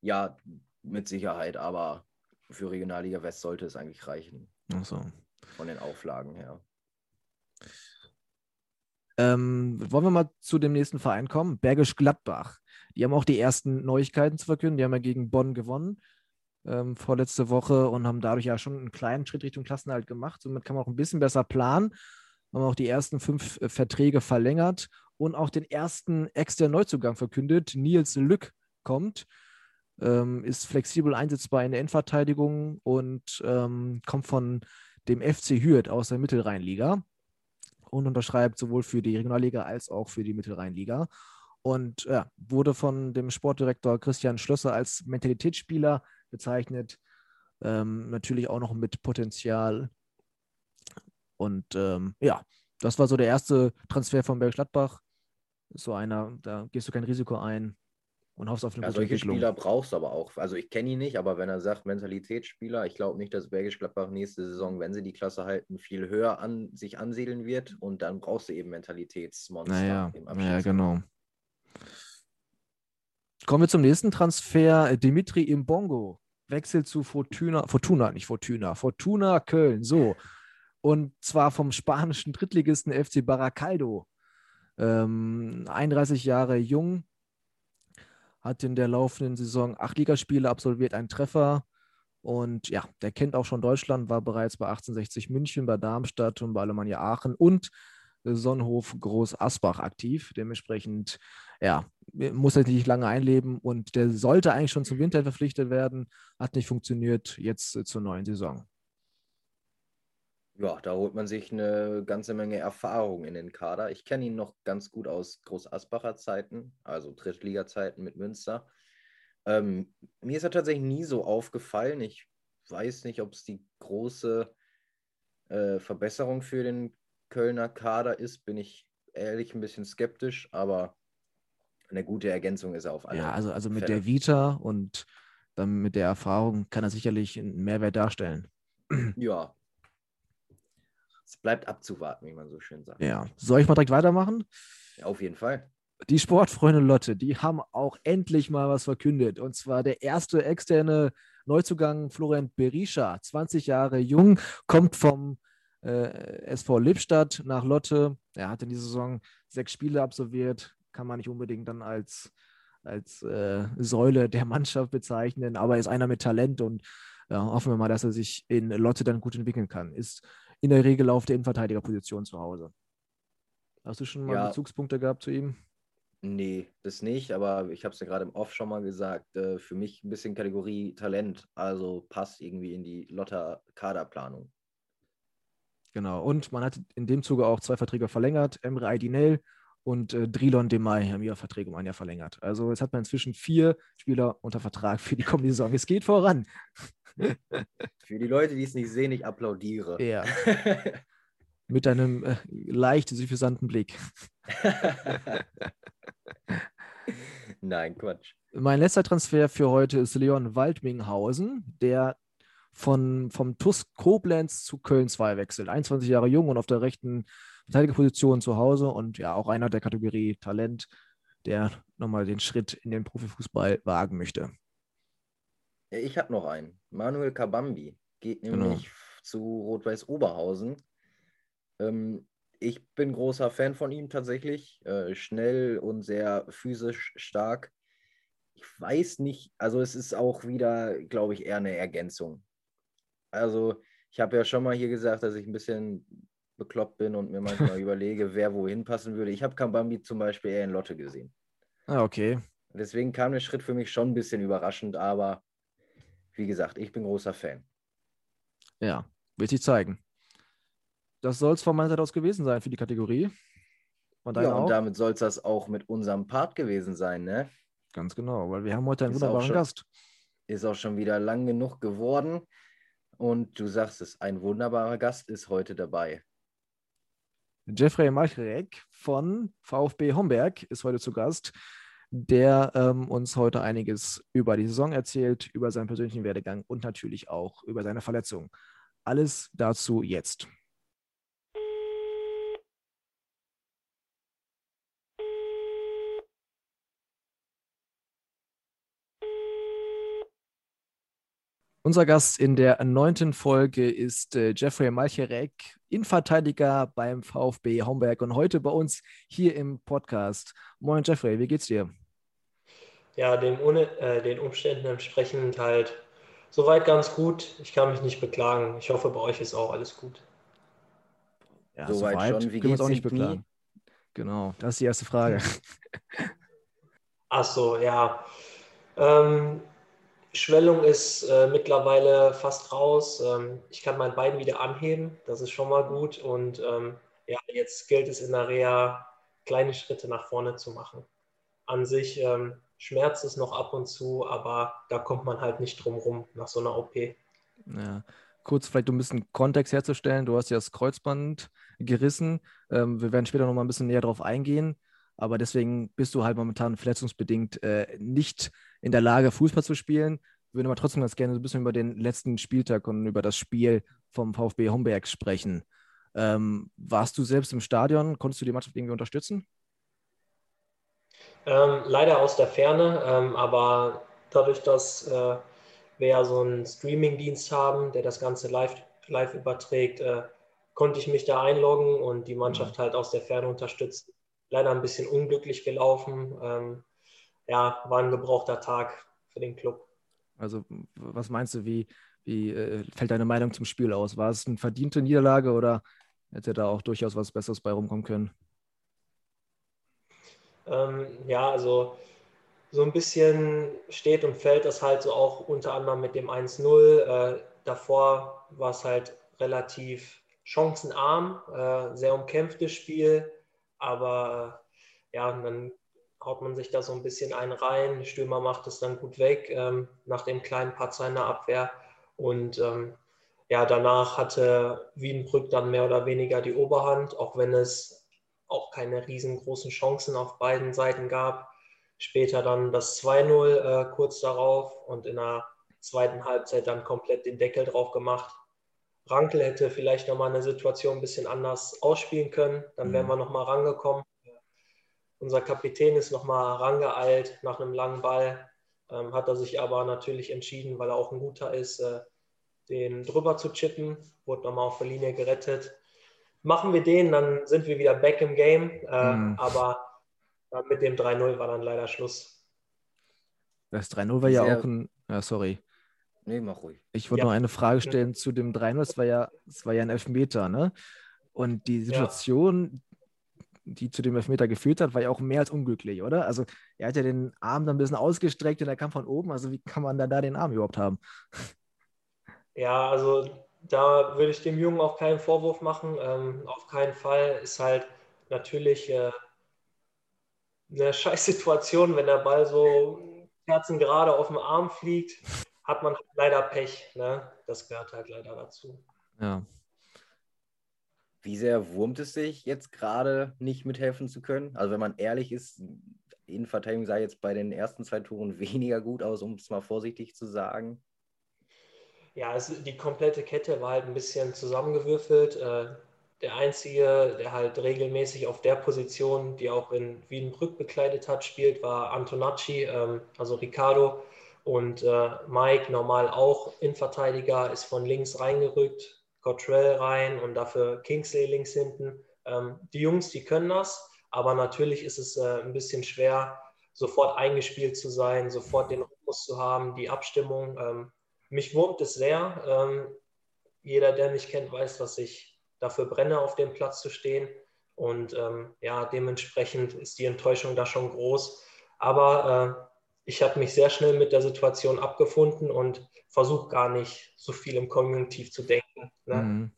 Ja, mit Sicherheit, aber für Regionalliga West sollte es eigentlich reichen. Ach so. Von den Auflagen her. Ähm, wollen wir mal zu dem nächsten Verein kommen? Bergisch Gladbach. Die haben auch die ersten Neuigkeiten zu verkünden. Die haben ja gegen Bonn gewonnen ähm, vorletzte Woche und haben dadurch ja schon einen kleinen Schritt Richtung Klassenhalt gemacht. Somit kann man auch ein bisschen besser planen. Haben auch die ersten fünf äh, Verträge verlängert und auch den ersten externen Neuzugang verkündet. Nils Lück kommt, ähm, ist flexibel einsetzbar in der Endverteidigung und ähm, kommt von dem FC Hürth aus der Mittelrheinliga und unterschreibt sowohl für die Regionalliga als auch für die Mittelrheinliga. Und ja, wurde von dem Sportdirektor Christian Schlösser als Mentalitätsspieler bezeichnet. Ähm, natürlich auch noch mit Potenzial. Und ähm, ja, das war so der erste Transfer von Berg Gladbach. So einer, da gehst du kein Risiko ein und hoffst auf eine ja, gute solche Spieler brauchst du aber auch. Also ich kenne ihn nicht, aber wenn er sagt Mentalitätsspieler, ich glaube nicht, dass Bergisch Gladbach nächste Saison, wenn sie die Klasse halten, viel höher an sich ansiedeln wird und dann brauchst du eben Mentalitätsmonster. Naja, naja genau. Kommen wir zum nächsten Transfer. Dimitri Imbongo wechselt zu Fortuna, Fortuna, nicht Fortuna, Fortuna Köln, so. Und zwar vom spanischen Drittligisten FC Baracaldo. Ähm, 31 Jahre jung, hat in der laufenden Saison acht Ligaspiele absolviert, einen Treffer Und ja, der kennt auch schon Deutschland, war bereits bei 1860 München, bei Darmstadt und bei Alemannia Aachen und Sonnenhof Groß Asbach aktiv. Dementsprechend, ja, muss er nicht lange einleben und der sollte eigentlich schon zum Winter verpflichtet werden. Hat nicht funktioniert, jetzt äh, zur neuen Saison. Ja, da holt man sich eine ganze Menge Erfahrung in den Kader. Ich kenne ihn noch ganz gut aus Groß Asbacher Zeiten, also Drittliga-Zeiten mit Münster. Ähm, mir ist er tatsächlich nie so aufgefallen. Ich weiß nicht, ob es die große äh, Verbesserung für den Kölner Kader ist, bin ich ehrlich ein bisschen skeptisch, aber eine gute Ergänzung ist er auf alle. Ja, also, also mit Fälle. der Vita und dann mit der Erfahrung kann er sicherlich einen Mehrwert darstellen. Ja. Es bleibt abzuwarten, wie man so schön sagt. Ja. Soll ich mal direkt weitermachen? Ja, auf jeden Fall. Die Sportfreunde Lotte, die haben auch endlich mal was verkündet. Und zwar der erste externe Neuzugang Florian Berisha, 20 Jahre jung, kommt vom äh, SV Lippstadt nach Lotte. Er hat in dieser Saison sechs Spiele absolviert, kann man nicht unbedingt dann als, als äh, Säule der Mannschaft bezeichnen, aber er ist einer mit Talent und ja, hoffen wir mal, dass er sich in Lotte dann gut entwickeln kann. Ist in der Regel auf der Innenverteidigerposition zu Hause. Hast du schon mal ja. Bezugspunkte gehabt zu ihm? Nee, das nicht, aber ich habe es ja gerade im Off schon mal gesagt, äh, für mich ein bisschen Kategorie Talent, also passt irgendwie in die Lotter Kaderplanung. Genau. Und man hat in dem Zuge auch zwei Verträge verlängert. Emre Aydinel und äh, Drilon Demay haben ihre Verträge um ein Jahr verlängert. Also jetzt hat man inzwischen vier Spieler unter Vertrag für die kommende Saison. Es geht voran. Für die Leute, die es nicht sehen, ich applaudiere. Ja. Mit einem äh, leicht suffisanten Blick. Nein, Quatsch. Mein letzter Transfer für heute ist Leon Waldminghausen, der von, vom TUS Koblenz zu Köln 2 wechselt. 21 Jahre jung und auf der rechten Verteidigerposition zu Hause und ja, auch einer der Kategorie Talent, der nochmal den Schritt in den Profifußball wagen möchte. Ich habe noch einen. Manuel Kabambi geht genau. nämlich genau. zu Rot-Weiß Oberhausen. Ähm, ich bin großer Fan von ihm tatsächlich. Äh, schnell und sehr physisch stark. Ich weiß nicht, also es ist auch wieder, glaube ich, eher eine Ergänzung. Also ich habe ja schon mal hier gesagt, dass ich ein bisschen bekloppt bin und mir manchmal überlege, wer wohin passen würde. Ich habe Kambambi zum Beispiel eher in Lotte gesehen. Ah, okay. Deswegen kam der Schritt für mich schon ein bisschen überraschend, aber wie gesagt, ich bin großer Fan. Ja, wird sich zeigen. Das soll es von meiner Seite aus gewesen sein für die Kategorie. Und ja, und auch? damit soll es das auch mit unserem Part gewesen sein, ne? Ganz genau, weil wir haben heute einen ist wunderbaren schon, Gast. Ist auch schon wieder lang genug geworden. Und du sagst es, ein wunderbarer Gast ist heute dabei. Jeffrey Machrek von VfB Homberg ist heute zu Gast, der ähm, uns heute einiges über die Saison erzählt, über seinen persönlichen Werdegang und natürlich auch über seine Verletzung. Alles dazu jetzt. Unser Gast in der neunten Folge ist äh, Jeffrey Malcherek, Innenverteidiger beim VfB Homberg und heute bei uns hier im Podcast. Moin Jeffrey, wie geht's dir? Ja, dem, äh, den Umständen entsprechend halt soweit ganz gut. Ich kann mich nicht beklagen. Ich hoffe, bei euch ist auch alles gut. Ja, soweit, soweit schon. Wie können wir uns auch nicht beklagen. Genau, das ist die erste Frage. Ach so, ja. Ähm, Schwellung ist äh, mittlerweile fast raus. Ähm, ich kann mein Bein wieder anheben, das ist schon mal gut. Und ähm, ja, jetzt gilt es in der Reha, kleine Schritte nach vorne zu machen. An sich ähm, schmerzt es noch ab und zu, aber da kommt man halt nicht drum rum nach so einer OP. Ja. Kurz vielleicht um ein bisschen Kontext herzustellen, du hast ja das Kreuzband gerissen. Ähm, wir werden später noch mal ein bisschen näher darauf eingehen. Aber deswegen bist du halt momentan verletzungsbedingt äh, nicht in der Lage, Fußball zu spielen. Ich würde aber trotzdem ganz gerne so ein bisschen über den letzten Spieltag und über das Spiel vom VfB Homberg sprechen. Ähm, warst du selbst im Stadion? Konntest du die Mannschaft irgendwie unterstützen? Ähm, leider aus der Ferne, ähm, aber dadurch, dass äh, wir ja so einen Streaming-Dienst haben, der das Ganze live, live überträgt, äh, konnte ich mich da einloggen und die Mannschaft mhm. halt aus der Ferne unterstützen leider ein bisschen unglücklich gelaufen. Ähm, ja, war ein gebrauchter Tag für den Club. Also, was meinst du, wie, Wie äh, fällt deine Meinung zum Spiel aus? War es eine verdiente Niederlage oder hätte da auch durchaus was Besseres bei rumkommen können? Ähm, ja, also so ein bisschen steht und fällt das halt so auch unter anderem mit dem 1-0. Äh, davor war es halt relativ chancenarm, äh, sehr umkämpftes Spiel, aber äh, ja, dann haut man sich da so ein bisschen einen rein. Stürmer macht es dann gut weg ähm, nach dem kleinen Patzer in der Abwehr und ähm, ja, danach hatte Wiedenbrück dann mehr oder weniger die Oberhand, auch wenn es auch keine riesengroßen Chancen auf beiden Seiten gab. Später dann das 2-0 äh, kurz darauf und in der zweiten Halbzeit dann komplett den Deckel drauf gemacht. Rankel hätte vielleicht nochmal eine Situation ein bisschen anders ausspielen können, dann wären mhm. wir nochmal rangekommen. Unser Kapitän ist nochmal rangeeilt nach einem langen Ball, ähm, hat er sich aber natürlich entschieden, weil er auch ein guter ist, äh, den drüber zu chippen, wurde nochmal auf der Linie gerettet. Machen wir den, dann sind wir wieder back im Game, äh, mhm. aber äh, mit dem 3-0 war dann leider Schluss. Das 3-0 war ja auch ein, ja, sorry. Nee, mach ruhig. Ich wollte ja. noch eine Frage stellen zu dem 3-0. Es war ja, es war ja ein Elfmeter, ne? Und die Situation, ja. die zu dem Elfmeter geführt hat, war ja auch mehr als unglücklich, oder? Also er hat ja den Arm dann ein bisschen ausgestreckt und er kam von oben. Also wie kann man dann da den Arm überhaupt haben? Ja, also da würde ich dem Jungen auch keinen Vorwurf machen. Ähm, auf keinen Fall ist halt natürlich äh, eine scheiß Situation, wenn der Ball so kerzengerade auf dem Arm fliegt hat man leider Pech. Ne? Das gehört halt leider dazu. Ja. Wie sehr wurmt es sich jetzt gerade nicht mithelfen zu können? Also wenn man ehrlich ist, Innenverteidigung sah jetzt bei den ersten zwei Touren weniger gut aus, um es mal vorsichtig zu sagen. Ja, es, die komplette Kette war halt ein bisschen zusammengewürfelt. Äh, der Einzige, der halt regelmäßig auf der Position, die auch in Wiedenbrück bekleidet hat, spielt, war Antonacci, ähm, also Ricardo. Und äh, Mike normal auch Innenverteidiger, ist von links reingerückt, Cottrell rein und dafür Kingsley links hinten. Ähm, die Jungs, die können das, aber natürlich ist es äh, ein bisschen schwer, sofort eingespielt zu sein, sofort den Rhythmus zu haben, die Abstimmung. Ähm, mich wurmt es sehr. Ähm, jeder, der mich kennt, weiß, dass ich dafür brenne, auf dem Platz zu stehen. Und ähm, ja, dementsprechend ist die Enttäuschung da schon groß. Aber äh, ich habe mich sehr schnell mit der Situation abgefunden und versuche gar nicht so viel im Konjunktiv zu denken. Ne? Mhm.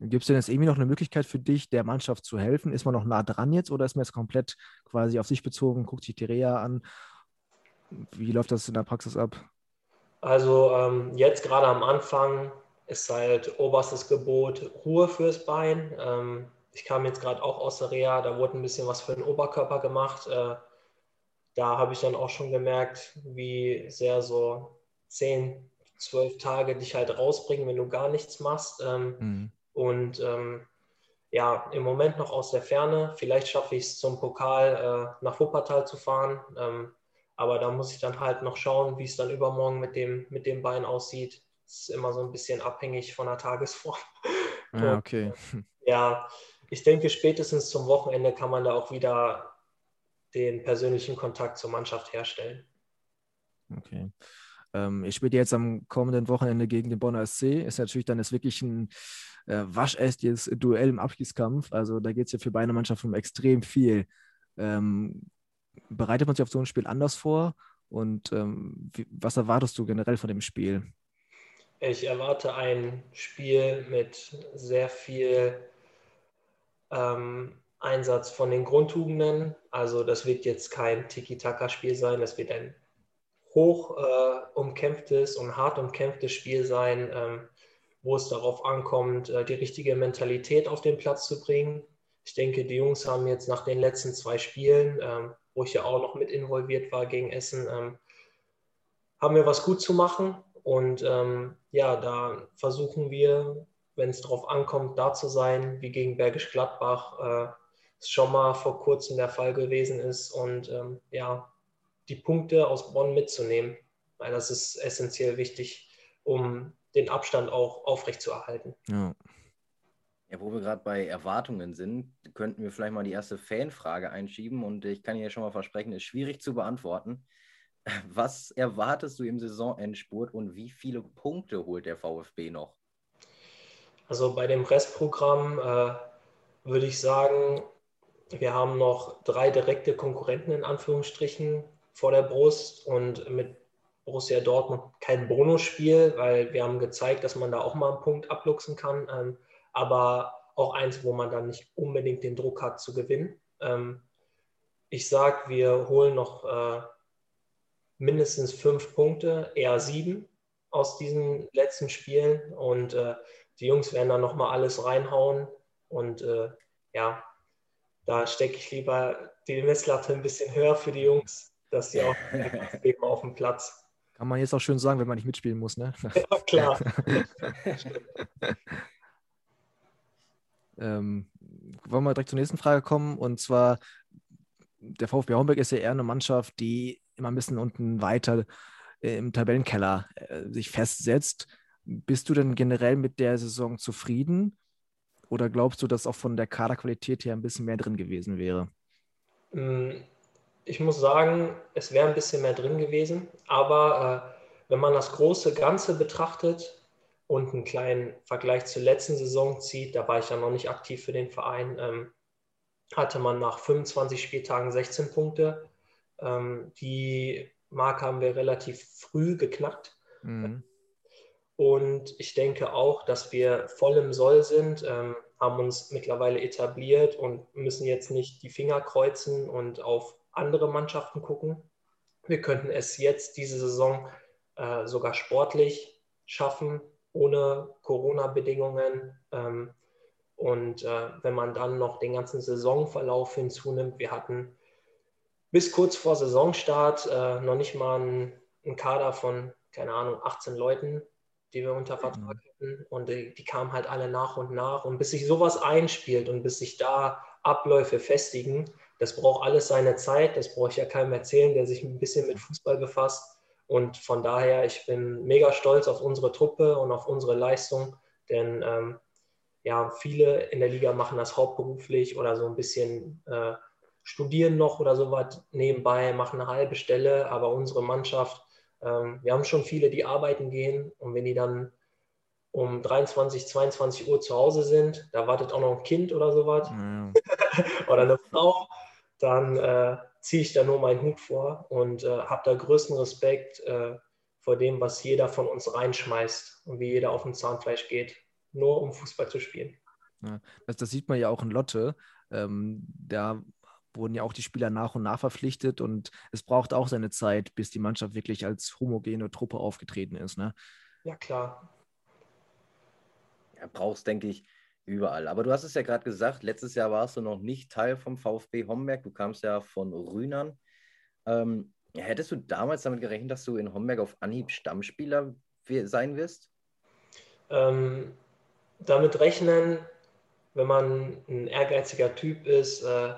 Gibt es denn jetzt irgendwie noch eine Möglichkeit für dich, der Mannschaft zu helfen? Ist man noch nah dran jetzt oder ist man jetzt komplett quasi auf sich bezogen, guckt sich die Reha an? Wie läuft das in der Praxis ab? Also ähm, jetzt gerade am Anfang ist halt oberstes Gebot Ruhe fürs Bein. Ähm, ich kam jetzt gerade auch aus der Reha, da wurde ein bisschen was für den Oberkörper gemacht. Äh, da habe ich dann auch schon gemerkt, wie sehr so zehn, zwölf Tage dich halt rausbringen, wenn du gar nichts machst. Ähm, mhm. Und ähm, ja, im Moment noch aus der Ferne. Vielleicht schaffe ich es zum Pokal äh, nach Wuppertal zu fahren. Ähm, aber da muss ich dann halt noch schauen, wie es dann übermorgen mit dem, mit dem Bein aussieht. Das ist immer so ein bisschen abhängig von der Tagesform. Ja, ah, okay. Und, ja, ich denke, spätestens zum Wochenende kann man da auch wieder den persönlichen Kontakt zur Mannschaft herstellen. Okay. Ähm, ihr spielt jetzt am kommenden Wochenende gegen den Bonner SC. Ist natürlich dann jetzt wirklich ein äh, wascherstes Duell im Abstiegskampf. Also da geht es ja für beide Mannschaften um extrem viel. Ähm, bereitet man sich auf so ein Spiel anders vor? Und ähm, wie, was erwartest du generell von dem Spiel? Ich erwarte ein Spiel mit sehr viel ähm, Einsatz von den Grundtugenden. Also das wird jetzt kein Tiki-Taka-Spiel sein, das wird ein hoch äh, umkämpftes und hart umkämpftes Spiel sein, ähm, wo es darauf ankommt, äh, die richtige Mentalität auf den Platz zu bringen. Ich denke, die Jungs haben jetzt nach den letzten zwei Spielen, ähm, wo ich ja auch noch mit involviert war gegen Essen, ähm, haben wir was gut zu machen. Und ähm, ja, da versuchen wir, wenn es darauf ankommt, da zu sein, wie gegen Bergisch Gladbach, äh, schon mal vor kurzem der Fall gewesen ist und ähm, ja, die Punkte aus Bonn mitzunehmen, weil das ist essentiell wichtig, um den Abstand auch aufrechtzuerhalten. Ja. Ja, wo wir gerade bei Erwartungen sind, könnten wir vielleicht mal die erste Fanfrage einschieben und ich kann hier schon mal versprechen, ist schwierig zu beantworten. Was erwartest du im Saisonendspurt und wie viele Punkte holt der VfB noch? Also bei dem Restprogramm äh, würde ich sagen, wir haben noch drei direkte Konkurrenten in Anführungsstrichen vor der Brust und mit Borussia Dortmund kein Bonusspiel, weil wir haben gezeigt, dass man da auch mal einen Punkt abluchsen kann, ähm, aber auch eins, wo man dann nicht unbedingt den Druck hat zu gewinnen. Ähm, ich sage, wir holen noch äh, mindestens fünf Punkte, eher sieben aus diesen letzten Spielen und äh, die Jungs werden dann nochmal alles reinhauen und äh, ja, da stecke ich lieber die Messlatte ein bisschen höher für die Jungs, dass sie auch geben auf dem Platz. Kann man jetzt auch schön sagen, wenn man nicht mitspielen muss, ne? Ja, klar. ähm, wollen wir direkt zur nächsten Frage kommen und zwar der VfB Homberg ist ja eher eine Mannschaft, die immer ein bisschen unten weiter äh, im Tabellenkeller äh, sich festsetzt. Bist du denn generell mit der Saison zufrieden? Oder glaubst du, dass auch von der Kaderqualität her ein bisschen mehr drin gewesen wäre? Mm, ich muss sagen, es wäre ein bisschen mehr drin gewesen. Aber äh, wenn man das große Ganze betrachtet und einen kleinen Vergleich zur letzten Saison zieht, da war ich ja noch nicht aktiv für den Verein, ähm, hatte man nach 25 Spieltagen 16 Punkte. Ähm, die Marke haben wir relativ früh geknackt. Mhm. Und ich denke auch, dass wir voll im Soll sind, ähm, haben uns mittlerweile etabliert und müssen jetzt nicht die Finger kreuzen und auf andere Mannschaften gucken. Wir könnten es jetzt diese Saison äh, sogar sportlich schaffen, ohne Corona-Bedingungen. Ähm, und äh, wenn man dann noch den ganzen Saisonverlauf hinzunimmt, wir hatten bis kurz vor Saisonstart äh, noch nicht mal einen, einen, Kader von, keine Ahnung, 18 Leuten, die wir unter Vertrag mhm. hatten. Und die, die kamen halt alle nach und nach. Und bis sich sowas einspielt und bis sich da Abläufe festigen, das braucht alles seine Zeit. Das brauche ich ja keinem erzählen, der sich ein bisschen mit Fußball befasst. Und von daher, ich bin mega stolz auf unsere Truppe und auf unsere Leistung, denn ähm, ja, viele in der Liga machen das hauptberuflich oder so ein bisschen äh, studieren noch oder sowas nebenbei, machen eine halbe Stelle, aber unsere Mannschaft, ähm, wir haben schon viele, die arbeiten gehen und wenn die dann um 23, 22 Uhr zu Hause sind, da wartet auch noch ein Kind oder sowas ja. oder eine Frau, dann äh, ziehe ich da nur meinen Hut vor und äh, habe da größten Respekt äh, vor dem, was jeder von uns reinschmeißt und wie jeder auf dem Zahnfleisch geht, nur um Fußball zu spielen. Ja, das, das, sieht man ja auch in Lotte. Ähm, da wurden ja auch die Spieler nach und nach verpflichtet und es braucht auch seine Zeit, bis die Mannschaft wirklich als homogene Truppe aufgetreten ist. Ne? Ja, klar. Ja, brauchst, denke ich, überall. Aber du hast es ja gerade gesagt, letztes Jahr warst du noch nicht Teil vom VfB Homberg, du kamst ja von Rühnern. Ähm, hättest du damals damit gerechnet, dass du in Homberg auf Anhieb Stammspieler sein wirst? Ähm, damit rechnen, wenn man ein ehrgeiziger Typ ist, äh,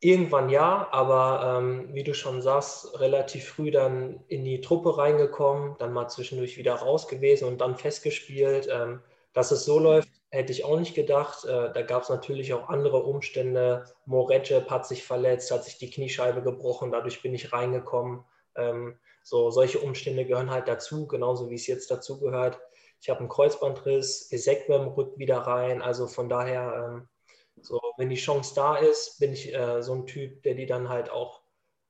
irgendwann ja, aber ähm, wie du schon sagst, relativ früh dann in die Truppe reingekommen, dann mal zwischendurch wieder raus gewesen und dann festgespielt. Ähm, dass es so läuft, hätte ich auch nicht gedacht. Äh, da gab es natürlich auch andere Umstände. Morecep hat sich verletzt, hat sich die Kniescheibe gebrochen, dadurch bin ich reingekommen. Ähm, so, solche Umstände gehören halt dazu, genauso wie es jetzt dazu gehört. Ich habe einen Kreuzbandriss, Esekwem rückt wieder rein. Also von daher, ähm, so, wenn die Chance da ist, bin ich äh, so ein Typ, der die dann halt auch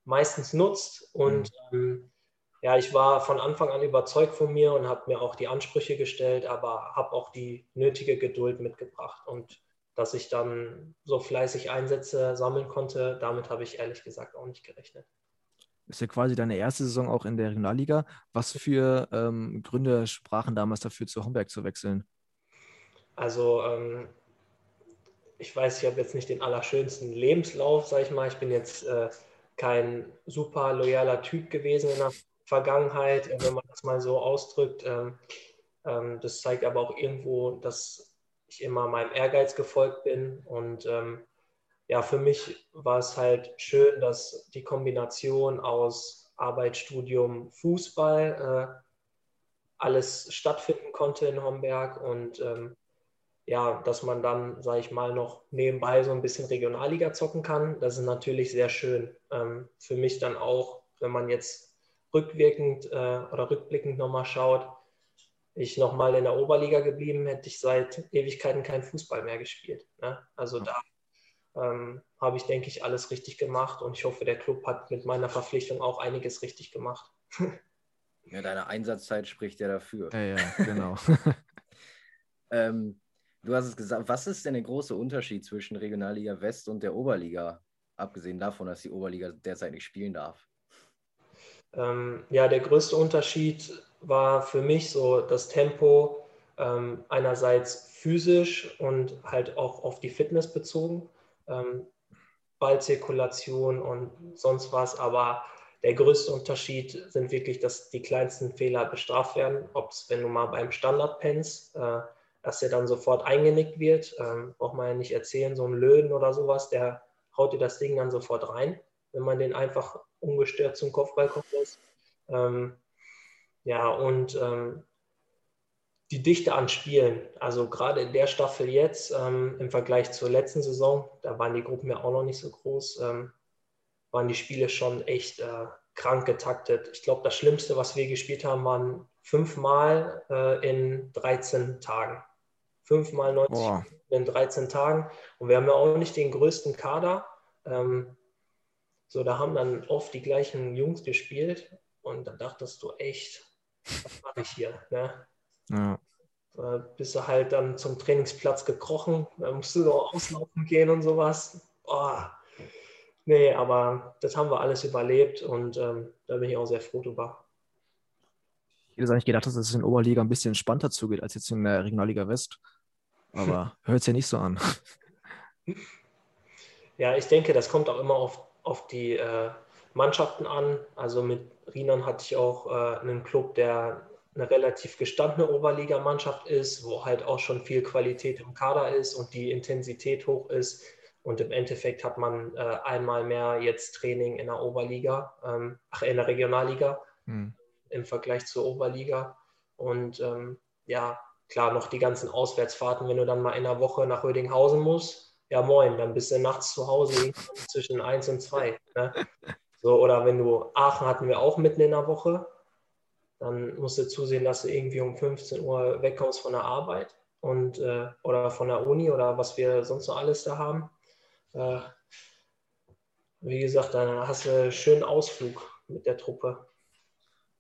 meistens nutzt. Und mhm. ähm, ja, ich war von Anfang an überzeugt von mir und habe mir auch die Ansprüche gestellt, aber habe auch die nötige Geduld mitgebracht. Und dass ich dann so fleißig Einsätze sammeln konnte, damit habe ich ehrlich gesagt auch nicht gerechnet. Ist ja quasi deine erste Saison auch in der Regionalliga. Was für ähm, Gründe sprachen damals dafür, zu Homberg zu wechseln? Also, ähm, ich weiß, ich habe jetzt nicht den allerschönsten Lebenslauf, sage ich mal. Ich bin jetzt äh, kein super loyaler Typ gewesen in der Vergangenheit, wenn man das mal so ausdrückt. Ähm, ähm, das zeigt aber auch irgendwo, dass ich immer meinem Ehrgeiz gefolgt bin. Und ähm, ja, für mich war es halt schön, dass die Kombination aus Arbeit, Studium, Fußball äh, alles stattfinden konnte in Homberg und ähm, ja, dass man dann, sage ich mal, noch nebenbei so ein bisschen Regionalliga zocken kann. Das ist natürlich sehr schön. Ähm, für mich dann auch wenn man jetzt rückwirkend äh, oder rückblickend nochmal schaut, ich nochmal in der Oberliga geblieben, hätte ich seit Ewigkeiten keinen Fußball mehr gespielt. Ne? Also da ähm, habe ich, denke ich, alles richtig gemacht und ich hoffe, der Club hat mit meiner Verpflichtung auch einiges richtig gemacht. ja, deine Einsatzzeit spricht ja dafür. Ja, ja, genau. ähm, du hast es gesagt, was ist denn der große Unterschied zwischen Regionalliga West und der Oberliga, abgesehen davon, dass die Oberliga derzeit nicht spielen darf? Ähm, ja, der größte Unterschied war für mich so das Tempo ähm, einerseits physisch und halt auch auf die Fitness bezogen, ähm, Ballzirkulation und sonst was, aber der größte Unterschied sind wirklich, dass die kleinsten Fehler bestraft werden. Ob es, wenn du mal beim Standard pennst, äh, dass der dann sofort eingenickt wird, ähm, braucht man ja nicht erzählen, so ein Löwen oder sowas, der haut dir das Ding dann sofort rein, wenn man den einfach ungestört zum Kopfball lässt. Ähm, ja, und ähm, die Dichte an Spielen, also gerade in der Staffel jetzt ähm, im Vergleich zur letzten Saison, da waren die Gruppen ja auch noch nicht so groß, ähm, waren die Spiele schon echt äh, krank getaktet. Ich glaube, das Schlimmste, was wir gespielt haben, waren fünfmal äh, in 13 Tagen. Fünfmal 90 Boah. in 13 Tagen. Und wir haben ja auch nicht den größten Kader. Ähm, so, da haben dann oft die gleichen Jungs gespielt. Und da dachtest du echt, was mache ich hier? Ne? Ja. Äh, bist du halt dann zum Trainingsplatz gekrochen, da musst du noch auslaufen gehen und sowas. Boah. Nee, aber das haben wir alles überlebt und ähm, da bin ich auch sehr froh drüber. Ich hätte eigentlich gedacht, dass es in der Oberliga ein bisschen entspannter zugeht als jetzt in der Regionalliga West. Aber hört es ja nicht so an. Ja, ich denke, das kommt auch immer auf, auf die äh, Mannschaften an. Also mit Rienan hatte ich auch äh, einen Club, der eine relativ gestandene Oberligamannschaft ist, wo halt auch schon viel Qualität im Kader ist und die Intensität hoch ist. Und im Endeffekt hat man äh, einmal mehr jetzt Training in der Oberliga, ähm, ach, in der Regionalliga mhm. im Vergleich zur Oberliga. Und ähm, ja, klar, noch die ganzen Auswärtsfahrten, wenn du dann mal in der Woche nach Rödinghausen musst, ja moin, dann bist du nachts zu Hause zwischen 1 und 2. Ne? So, oder wenn du, Aachen hatten wir auch mitten in der Woche, dann musst du zusehen, dass du irgendwie um 15 Uhr wegkommst von der Arbeit und äh, oder von der Uni oder was wir sonst noch alles da haben. Äh, wie gesagt, dann hast du einen schönen Ausflug mit der Truppe.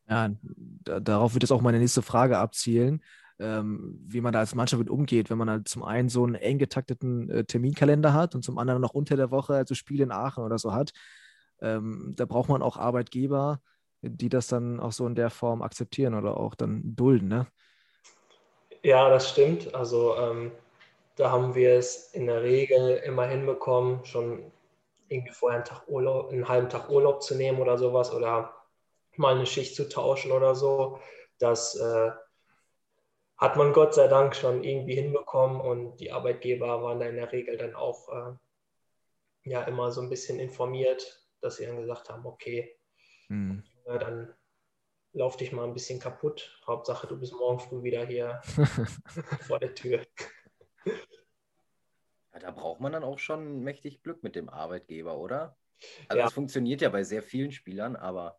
Ja, da, darauf wird jetzt auch meine nächste Frage abzielen, ähm, wie man da als Mannschaft mit umgeht, wenn man halt zum einen so einen eng getakteten äh, Terminkalender hat und zum anderen noch unter der Woche also Spiele in Aachen oder so hat. Ähm, da braucht man auch Arbeitgeber, die das dann auch so in der Form akzeptieren oder auch dann dulden, ne? Ja, das stimmt. Also ähm, da haben wir es in der Regel immer hinbekommen, schon irgendwie vorher einen, Tag Urlaub, einen halben Tag Urlaub zu nehmen oder sowas oder mal eine Schicht zu tauschen oder so. Das äh, hat man Gott sei Dank schon irgendwie hinbekommen und die Arbeitgeber waren da in der Regel dann auch äh, ja immer so ein bisschen informiert, dass sie dann gesagt haben, okay, mhm ja, dann lauf dich mal ein bisschen kaputt. Hauptsache, du bist morgen früh wieder hier vor der Tür. Ja, da braucht man dann auch schon mächtig Glück mit dem Arbeitgeber, oder? Also ja. das funktioniert ja bei sehr vielen Spielern, aber.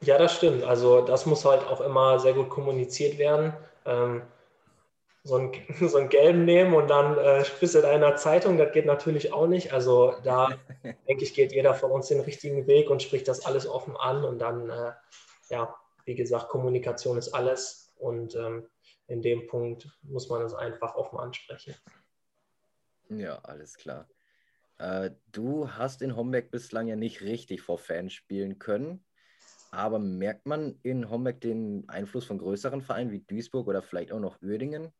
Ja, das stimmt. Also das muss halt auch immer sehr gut kommuniziert werden. Ähm, so einen, so einen gelben nehmen und dann äh, bist du in einer Zeitung, das geht natürlich auch nicht. Also da denke ich, geht jeder von uns den richtigen Weg und spricht das alles offen an und dann, äh, ja, wie gesagt, Kommunikation ist alles und ähm, in dem Punkt muss man es einfach offen ansprechen. Ja, alles klar. Äh, du hast in Homberg bislang ja nicht richtig vor Fans spielen können. Aber merkt man in Homberg den Einfluss von größeren Vereinen wie Duisburg oder vielleicht auch noch Uerdingen?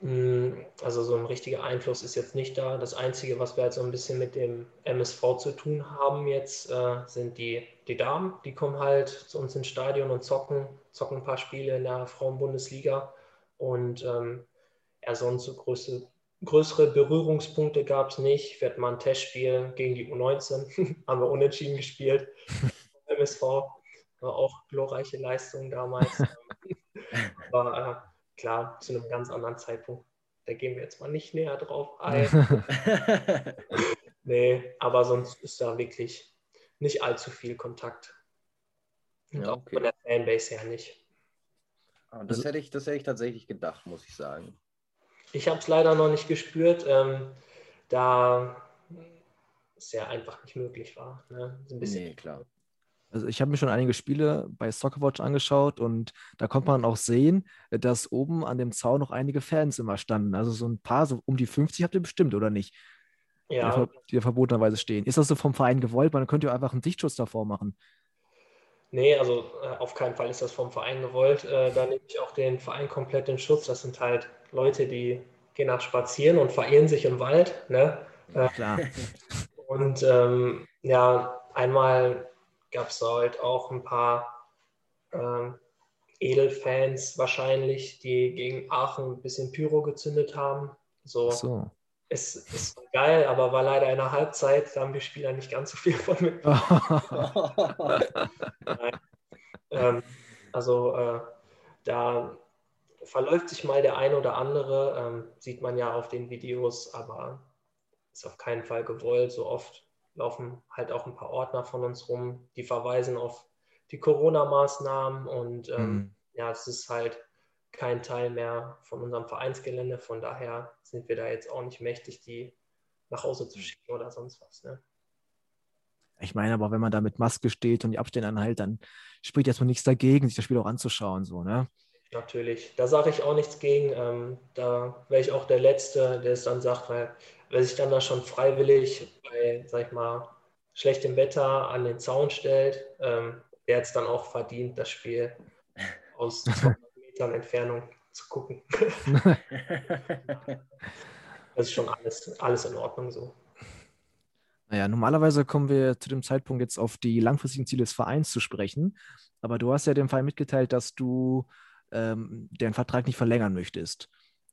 Mm, also so ein richtiger Einfluss ist jetzt nicht da. Das Einzige, was wir halt so ein bisschen mit dem MSV zu tun haben jetzt, äh, sind die, die Damen. Die kommen halt zu uns ins Stadion und zocken, zocken ein paar Spiele in der Frauenbundesliga. Und ähm, ja, sonst so größere, größere Berührungspunkte gab es nicht. Wir hatten mal ein Testspiel gegen die U19, haben wir unentschieden gespielt. MSV war auch glorreiche Leistung damals. Aber äh, klar, zu einem ganz anderen Zeitpunkt. Da gehen wir jetzt mal nicht näher drauf ein. nee, aber sonst ist da wirklich nicht allzu viel Kontakt. Und Ja, auch okay. von der Fanbase her nicht. Das hätte ich, das hätte ich tatsächlich gedacht, muss ich sagen. Ich habe es leider noch nicht gespürt, ähm, da es ja einfach nicht möglich war. Ne? Ein bisschen Nee, klar. Also ich habe mir schon einige Spiele bei Soccerwatch angeschaut und da konnte man auch sehen, dass oben an dem Zaun noch einige Fans immer standen. Also so ein paar, so um die 50 habt ihr bestimmt, oder nicht? Ja, die da verbotenerweise stehen. Ist das so vom Verein gewollt? Man könnte ja einfach einen Sichtschutz davor machen. Nee, also äh, auf keinen Fall ist das vom Verein gewollt. Äh, da nehme ich auch den Verein komplett in Schutz. Das sind halt Leute, die gehen nach spazieren und verirren sich im Wald. Ne? Klar. Und ähm, ja, einmal gab es halt auch ein paar ähm, Edelfans wahrscheinlich, die gegen Aachen ein bisschen Pyro gezündet haben. So, so. es ist geil, aber war leider in der Halbzeit, da haben die Spieler nicht ganz so viel von mit. Ähm, also äh, da verläuft sich mal der ein oder andere, ähm, sieht man ja auf den Videos, aber ist auf keinen Fall gewollt. So oft laufen halt auch ein paar Ordner von uns rum, die verweisen auf die Corona-Maßnahmen und ähm, Hm. ja, es ist halt kein Teil mehr von unserem Vereinsgelände. Von daher sind wir da jetzt auch nicht mächtig, die nach Hause zu schicken oder sonst was. Ne? Ich meine aber, wenn man da mit Maske steht und die Abstände anhält, dann spricht erstmal nichts dagegen, sich das Spiel auch anzuschauen. So, ne? Natürlich, da sage ich auch nichts gegen. Ähm, da wäre ich auch der Letzte, der es dann sagt, weil wer sich dann da schon freiwillig bei, sag ich mal, schlechtem Wetter an den Zaun stellt, ähm, der hat es dann auch verdient, das Spiel aus 200 Metern Entfernung zu gucken. Das ist schon alles, alles in Ordnung so. Naja, normalerweise kommen wir zu dem Zeitpunkt jetzt auf die langfristigen Ziele des Vereins zu sprechen. Aber du hast ja dem Verein mitgeteilt, dass du ähm, den Vertrag nicht verlängern möchtest.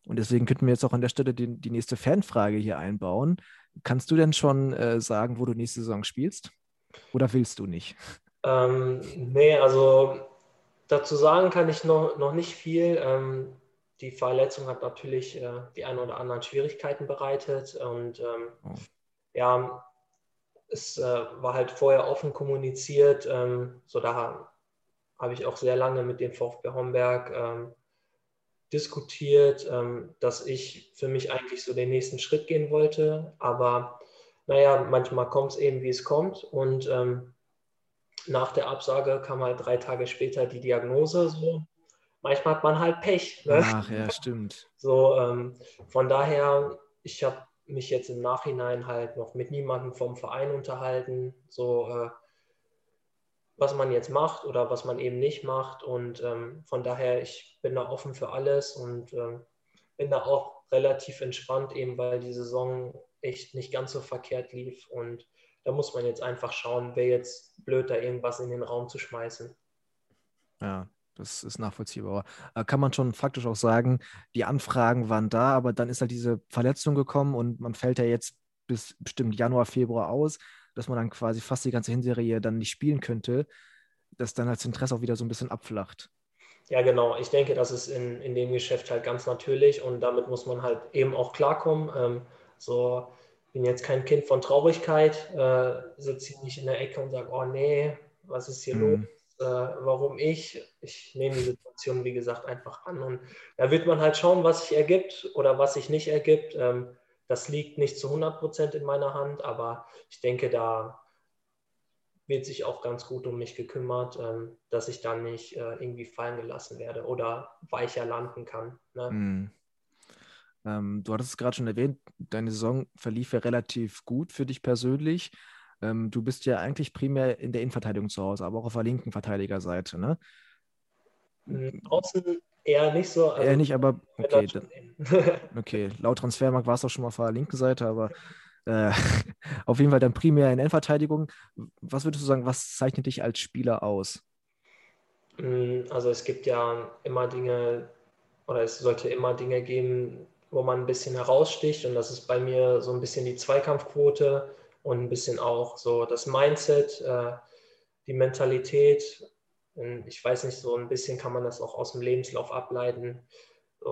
Und deswegen könnten wir jetzt auch an der Stelle die, die nächste Fanfrage hier einbauen. Kannst du denn schon äh, sagen, wo du nächste Saison spielst? Oder willst du nicht? Ähm, nee, also dazu sagen kann ich noch, noch nicht viel. Ähm, die Verletzung hat natürlich äh, die ein oder anderen Schwierigkeiten bereitet und ähm, Oh. ja, es äh, war halt vorher offen kommuniziert. Ähm, so da habe ich auch sehr lange mit dem VfB Homberg ähm, diskutiert, ähm, dass ich für mich eigentlich so den nächsten Schritt gehen wollte. Aber naja, manchmal kommt es eben, wie es kommt. Und ähm, nach der Absage kam halt drei Tage später die Diagnose. So. Manchmal hat man halt Pech. Ne? Ach ja, stimmt. So, ähm, von daher, ich habe mich jetzt im Nachhinein halt noch mit niemandem vom Verein unterhalten, so äh, was man jetzt macht oder was man eben nicht macht. Und ähm, von daher, ich bin da offen für alles und ähm, bin da auch relativ entspannt, eben weil die Saison echt nicht ganz so verkehrt lief. Und da muss man jetzt einfach schauen, wer jetzt blöd, da irgendwas in den Raum zu schmeißen. Ja, das ist nachvollziehbar. Äh, Kann man schon faktisch auch sagen, die Anfragen waren da, aber dann ist halt diese Verletzung gekommen und man fällt ja jetzt bis bestimmt Januar, Februar aus, dass man dann quasi fast die ganze Hinserie dann nicht spielen könnte, dass dann das Interesse auch wieder so ein bisschen abflacht. Ja, genau. Ich denke, das ist in, in dem Geschäft halt ganz natürlich und damit muss man halt eben auch klarkommen. Ähm, so, ich bin jetzt kein Kind von Traurigkeit, äh, sitze hier nicht in der Ecke und sage, oh nee, was ist hier los? Mhm. Äh, warum ich? Ich nehme die Situation, wie gesagt, einfach an. Und da wird man halt schauen, was sich ergibt oder was sich nicht ergibt. Ähm, das liegt nicht zu 100 Prozent in meiner Hand, aber ich denke, da wird sich auch ganz gut um mich gekümmert, ähm, dass ich dann nicht äh, irgendwie fallen gelassen werde oder weicher landen kann. Ne? Mhm. Ähm, du hattest es gerade schon erwähnt, deine Saison verlief ja relativ gut für dich persönlich. Ähm, du bist ja eigentlich primär in der Innenverteidigung zu Hause, aber auch auf der linken Verteidigerseite, ne? Mhm. Außen eher nicht so. Also Eher nicht, aber okay, okay. Laut Transfermarkt war es auch schon mal auf der linken Seite, aber äh, auf jeden Fall dann primär in Endverteidigung. Was würdest du sagen, was zeichnet dich als Spieler aus? Mm, Also es gibt ja immer Dinge, oder es sollte immer Dinge geben, wo man ein bisschen heraussticht. Und das ist bei mir so ein bisschen die Zweikampfquote und ein bisschen auch so das Mindset, äh, die Mentalität. Und Ich weiß nicht, so ein bisschen kann man das auch aus dem Lebenslauf ableiten.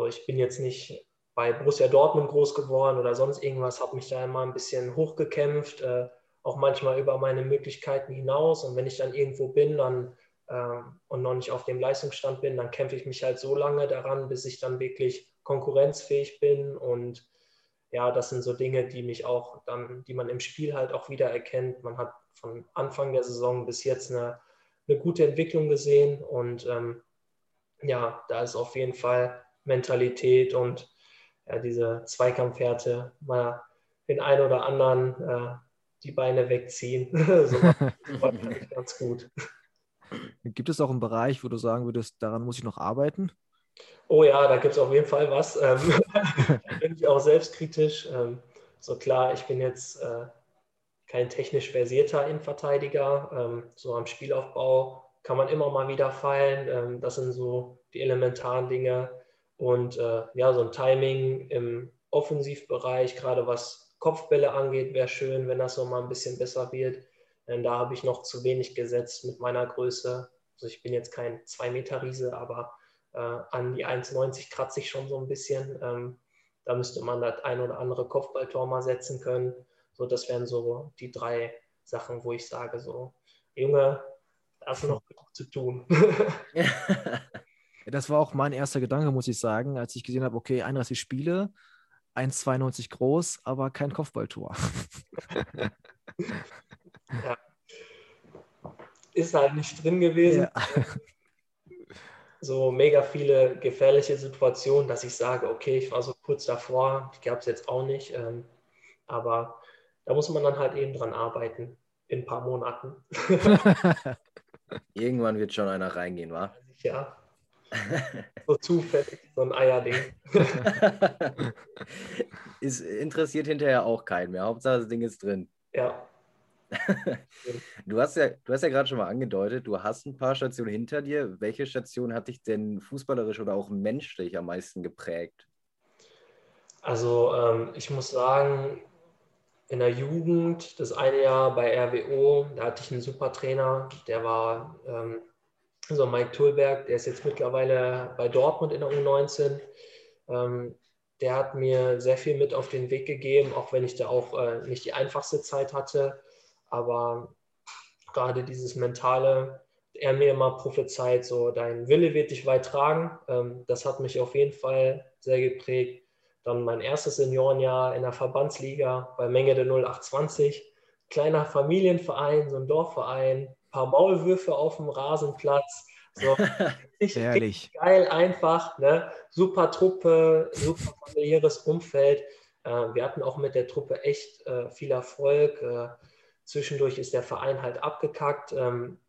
Ich bin jetzt nicht bei Borussia Dortmund groß geworden oder sonst irgendwas, habe mich da immer ein bisschen hochgekämpft, äh, auch manchmal über meine Möglichkeiten hinaus. Und wenn ich dann irgendwo bin dann, äh, und noch nicht auf dem Leistungsstand bin, dann kämpfe ich mich halt so lange daran, bis ich dann wirklich konkurrenzfähig bin. Und ja, das sind so Dinge, die mich auch dann, die man im Spiel halt auch wieder erkennt. Man hat von Anfang der Saison bis jetzt eine, eine gute Entwicklung gesehen und ähm, ja, da ist auf jeden Fall Mentalität und ja, diese Zweikampfhärte mal den einen oder anderen äh, die Beine wegziehen. so ganz gut. Gibt es auch einen Bereich, wo du sagen würdest, daran muss ich noch arbeiten? Oh ja, da gibt es auf jeden Fall was. Ähm, da bin ich auch selbstkritisch. Ähm, so klar, ich bin jetzt äh, kein technisch versierter Innenverteidiger. Ähm, so am Spielaufbau kann man immer mal wieder feilen. Ähm, das sind so die elementaren Dinge. Und äh, ja, so ein Timing im Offensivbereich, gerade was Kopfbälle angeht, wäre schön, wenn das so mal ein bisschen besser wird. Denn da habe ich noch zu wenig gesetzt mit meiner Größe. Also ich bin jetzt kein 2-Meter-Riese, aber äh, an die 1,90 kratze ich schon so ein bisschen. Ähm, da müsste man das ein oder andere Kopfballtor mal setzen können. So, das wären so die drei Sachen, wo ich sage, so, Junge, da hast du noch genug zu tun. das war auch mein erster Gedanke, muss ich sagen, als ich gesehen habe, okay, 31 Spiele, 1,92 groß, aber kein Kopfballtor. ja. Ist halt nicht drin gewesen. Ja. So mega viele gefährliche Situationen, dass ich sage, okay, ich war so kurz davor, die gab es jetzt auch nicht. Ähm, aber da muss man dann halt eben dran arbeiten in ein paar Monaten. Irgendwann wird schon einer reingehen, wa? Ja. So zufällig, so ein Eierding. ist, interessiert hinterher auch keinen mehr. Hauptsache das Ding ist drin. Ja. Du hast ja, du hast ja gerade schon mal angedeutet, du hast ein paar Stationen hinter dir. Welche Station hat dich denn fußballerisch oder auch menschlich am meisten geprägt? Also ähm, ich muss sagen, in der Jugend, das eine Jahr bei RWO, da hatte ich einen super Trainer, der war ähm, so Mike Tulberg, der ist jetzt mittlerweile bei Dortmund in der U19. Ähm, der hat mir sehr viel mit auf den Weg gegeben, auch wenn ich da auch äh, nicht die einfachste Zeit hatte. Aber gerade dieses Mentale, er mir immer prophezeit, so dein Wille wird dich weit tragen. Ähm, das hat mich auf jeden Fall sehr geprägt. Dann mein erstes Seniorenjahr in der Verbandsliga bei Menge der 0820. Kleiner Familienverein, so ein Dorfverein, paar Maulwürfe auf dem Rasenplatz. So, richtig, geil, einfach. Ne? Super Truppe, super familiäres Umfeld. Äh, wir hatten auch mit der Truppe echt äh, viel Erfolg. Äh, zwischendurch ist der Verein halt abgekackt. Ähm,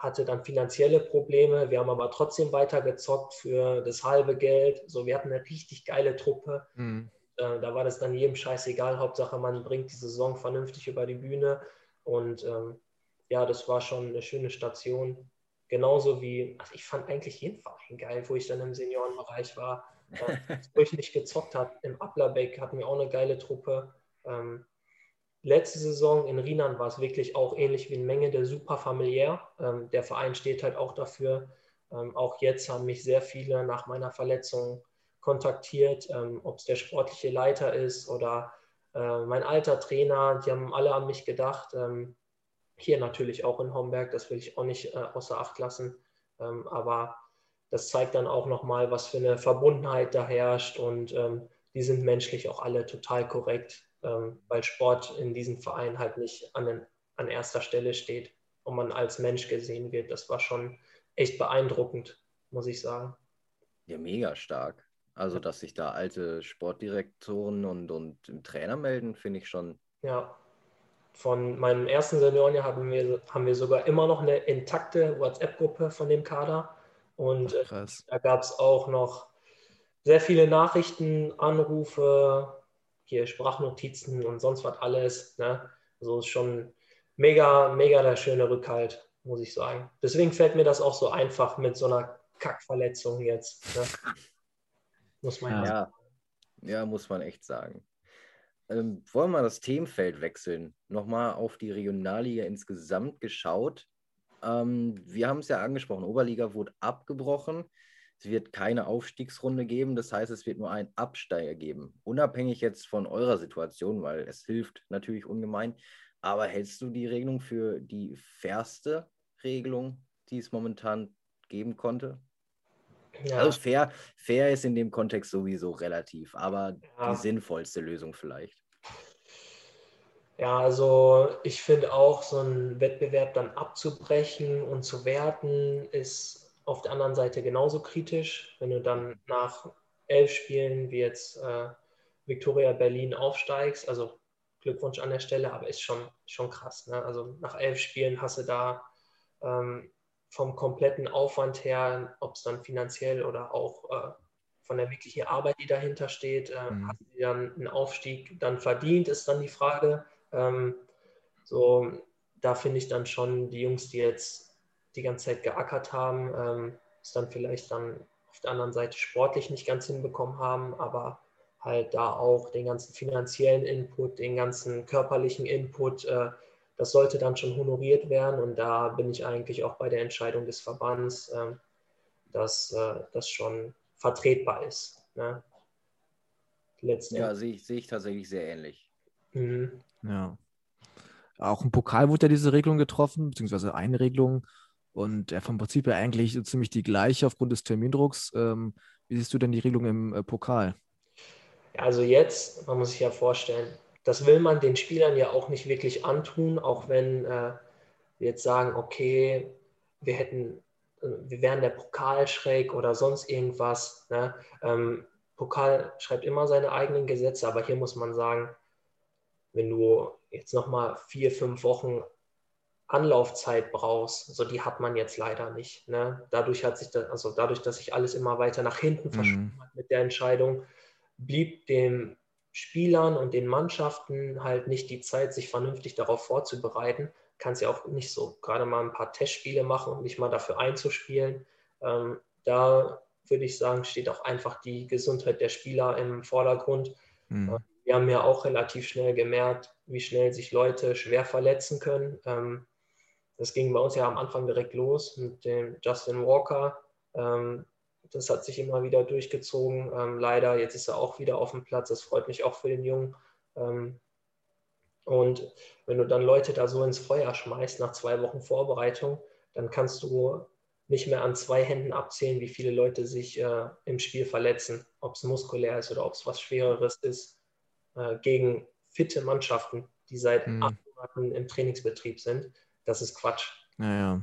hatte dann finanzielle Probleme. Wir haben aber trotzdem weiter gezockt für das halbe Geld. So, wir hatten eine richtig geile Truppe. Mhm. Äh, da war das dann jedem scheißegal. Hauptsache, man bringt die Saison vernünftig über die Bühne. Und ähm, ja, das war schon eine schöne Station. Genauso wie, also ich fand eigentlich jeden Verein geil, wo ich dann im Seniorenbereich war. Äh, wo ich nicht gezockt habe. Im Ablerbeck hatten wir auch eine geile Truppe. Ähm, Letzte Saison in Rienan war es wirklich auch ähnlich wie in Menge, der super familiär. Ähm, der Verein steht halt auch dafür. Ähm, auch jetzt haben mich sehr viele nach meiner Verletzung kontaktiert, ähm, ob es der sportliche Leiter ist oder äh, mein alter Trainer. Die haben alle an mich gedacht. Ähm, hier natürlich auch in Homberg, das will ich auch nicht äh, außer Acht lassen. Ähm, aber das zeigt dann auch nochmal, was für eine Verbundenheit da herrscht und ähm, die sind menschlich auch alle total korrekt weil Sport in diesem Verein halt nicht an, den, an erster Stelle steht und man als Mensch gesehen wird. Das war schon echt beeindruckend, muss ich sagen. Ja, mega stark. Also, dass sich da alte Sportdirektoren und, und Trainer melden, finde ich schon. Ja, von meinem ersten Seniorenjahr haben wir, haben wir sogar immer noch eine intakte WhatsApp-Gruppe von dem Kader. Und Ach, äh, da gab es auch noch sehr viele Nachrichten, Anrufe, hier Sprachnotizen und sonst was alles. Ne? Also ist schon mega, mega der schöne Rückhalt, muss ich sagen. Deswegen fällt mir das auch so einfach mit so einer Kackverletzung jetzt. Ne? Muss man ja. ja. Ja, muss man echt sagen. Ähm, wollen wir das Themenfeld wechseln? Nochmal auf die Regionalliga insgesamt geschaut. Ähm, wir haben es ja angesprochen, Oberliga wurde abgebrochen. Es wird keine Aufstiegsrunde geben, das heißt, es wird nur einen Absteiger geben. Unabhängig jetzt von eurer Situation, weil es hilft natürlich ungemein. Aber hältst du die Regelung für die fairste Regelung, die es momentan geben konnte? Ja. Also fair, fair ist in dem Kontext sowieso relativ, aber ja. die sinnvollste Lösung vielleicht. Ja, also ich finde auch, so einen Wettbewerb dann abzubrechen und zu werten, ist auf der anderen Seite genauso kritisch. Wenn du dann nach elf Spielen wie jetzt äh, Victoria Berlin aufsteigst, also Glückwunsch an der Stelle, aber ist schon, schon krass. Ne? Also nach elf Spielen hast du da ähm, vom kompletten Aufwand her, ob es dann finanziell oder auch äh, von der wirklichen Arbeit, die dahinter steht, äh, mhm. hast du dann einen Aufstieg dann verdient, ist dann die Frage. Ähm, so, da finde ich dann schon die Jungs, die jetzt die ganze Zeit geackert haben, ähm, es dann vielleicht dann auf der anderen Seite sportlich nicht ganz hinbekommen haben, aber halt da auch den ganzen finanziellen Input, den ganzen körperlichen Input, äh, das sollte dann schon honoriert werden. Und da bin ich eigentlich auch bei der Entscheidung des Verbands, äh, dass äh, das schon vertretbar ist. Ne? Ja, sehe ich, sehe ich tatsächlich sehr ähnlich. Mhm. Ja. Auch im Pokal wurde ja diese Regelung getroffen, beziehungsweise eine Regelung. Und ja, vom Prinzip her eigentlich ziemlich die gleiche aufgrund des Termindrucks. Ähm, wie siehst du denn die Regelung im äh, Pokal? Also jetzt, man muss sich ja vorstellen, das will man den Spielern ja auch nicht wirklich antun, auch wenn äh, wir jetzt sagen, okay, wir hätten, äh, wir wären der Pokal schräg oder sonst irgendwas. Ne? Ähm, Pokal schreibt immer seine eigenen Gesetze, aber hier muss man sagen, wenn du jetzt nochmal vier, fünf Wochen Anlaufzeit brauchst, so die hat man jetzt leider nicht. Ne? Dadurch hat sich das, also dadurch, dass sich alles immer weiter nach hinten mhm. verschoben hat mit der Entscheidung, blieb den Spielern und den Mannschaften halt nicht die Zeit, sich vernünftig darauf vorzubereiten. Kannst ja auch nicht so gerade mal ein paar Testspiele machen und nicht mal dafür einzuspielen. Ähm, da würde ich sagen, steht auch einfach die Gesundheit der Spieler im Vordergrund. Mhm. Ähm, wir haben ja auch relativ schnell gemerkt, wie schnell sich Leute schwer verletzen können. Ähm, das ging bei uns ja am Anfang direkt los mit dem Justin Walker. Ähm, das hat sich immer wieder durchgezogen. Ähm, leider, jetzt ist er auch wieder auf dem Platz. Das freut mich auch für den Jungen. und wenn du dann Leute da so ins Feuer schmeißt nach zwei Wochen Vorbereitung, dann kannst du nicht mehr an zwei Händen abzählen, wie viele Leute sich äh, im Spiel verletzen, ob es muskulär ist oder ob es was Schwereres ist äh, gegen fitte Mannschaften, die seit mhm. acht Monaten im Trainingsbetrieb sind. Das ist Quatsch. Ja, ja.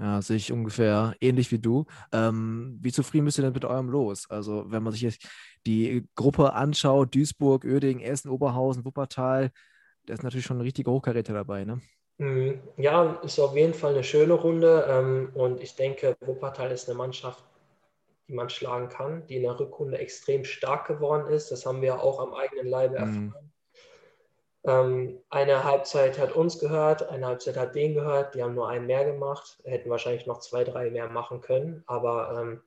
Ja, sehe ich ungefähr ähnlich wie du. Ähm, wie zufrieden bist du denn mit eurem Los? Also, wenn man sich jetzt die Gruppe anschaut, Duisburg, Uerdingen, Essen, Oberhausen, Wuppertal, da ist natürlich schon ein richtiger Hochkaräter dabei, ne? Mhm. Ja, ist auf jeden Fall eine schöne Runde ähm, und ich denke, Wuppertal ist eine Mannschaft, die man schlagen kann, die in der Rückrunde extrem stark geworden ist. Das haben wir auch am eigenen Leibe mhm. erfahren. Mhm. Ähm, eine Halbzeit hat uns gehört, eine Halbzeit hat den gehört. Die haben nur einen mehr gemacht, hätten wahrscheinlich noch zwei, drei mehr machen können. Aber ähm,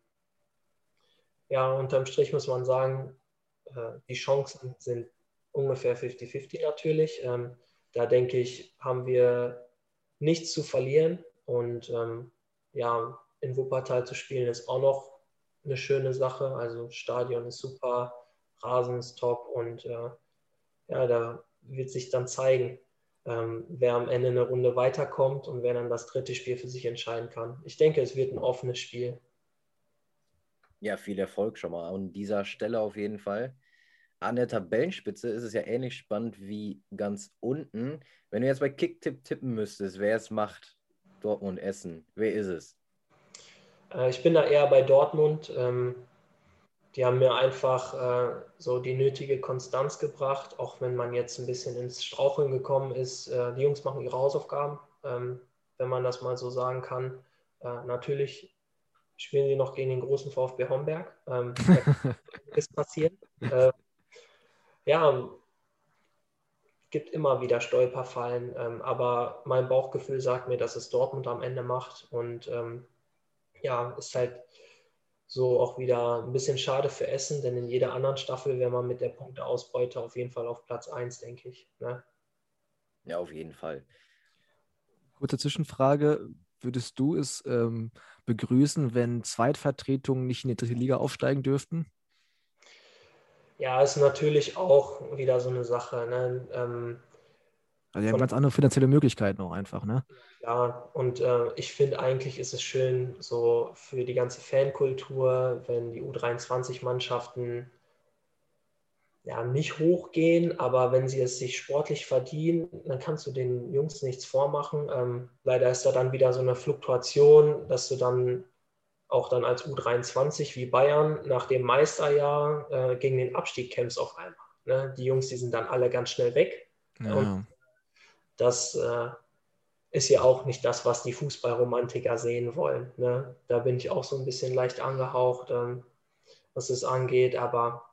ja, unterm Strich muss man sagen, äh, die Chancen sind ungefähr 50-50 natürlich. Ähm, da denke ich, haben wir nichts zu verlieren. Und ähm, ja, in Wuppertal zu spielen ist auch noch eine schöne Sache. Also Stadion ist super, Rasen ist top und äh, ja, da wird sich dann zeigen, ähm, wer am Ende eine Runde weiterkommt und wer dann das dritte Spiel für sich entscheiden kann. Ich denke, es wird ein offenes Spiel. Ja, viel Erfolg schon mal an dieser Stelle auf jeden Fall. An der Tabellenspitze ist es ja ähnlich spannend wie ganz unten. Wenn du jetzt bei Kicktipp tippen müsstest, wer es macht, Dortmund, Essen, wer ist es? Äh, ich bin da eher bei Dortmund. Ähm, die haben mir einfach äh, so die nötige Konstanz gebracht, auch wenn man jetzt ein bisschen ins Straucheln gekommen ist. Äh, die Jungs machen ihre Hausaufgaben, ähm, wenn man das mal so sagen kann. natürlich spielen sie noch gegen den großen VfB Homberg. Ähm, ist passiert. ja, gibt immer wieder Stolperfallen, aber mein Bauchgefühl sagt mir, dass es Dortmund am Ende macht und ja, ist halt so auch wieder ein bisschen schade für Essen, denn in jeder anderen Staffel wäre man mit der Punkteausbeute auf jeden Fall auf Platz 1, denke ich. Ne? Ja, auf jeden Fall. Kurze Zwischenfrage. Würdest du es ähm, begrüßen, wenn Zweitvertretungen nicht in die dritte Liga aufsteigen dürften? Ja, ist natürlich auch wieder so eine Sache. Ne? Ähm, Also die haben ganz andere finanzielle Möglichkeiten auch einfach, ne? Ja, und äh, ich finde eigentlich ist es schön so für die ganze Fankultur, wenn die U23-Mannschaften ja nicht hochgehen, aber wenn sie es sich sportlich verdienen, dann kannst du den Jungs nichts vormachen. Ähm, leider ist da dann wieder so eine Fluktuation, dass du dann auch dann als U23 wie Bayern nach dem Meisterjahr äh, gegen den Abstieg kämpfst auf einmal. Ne? Die Jungs, die sind dann alle ganz schnell weg. Ja. Und das äh, ist ja auch nicht das, was die Fußballromantiker sehen wollen. Ne? Da bin ich auch so ein bisschen leicht angehaucht, ähm, was es angeht. Aber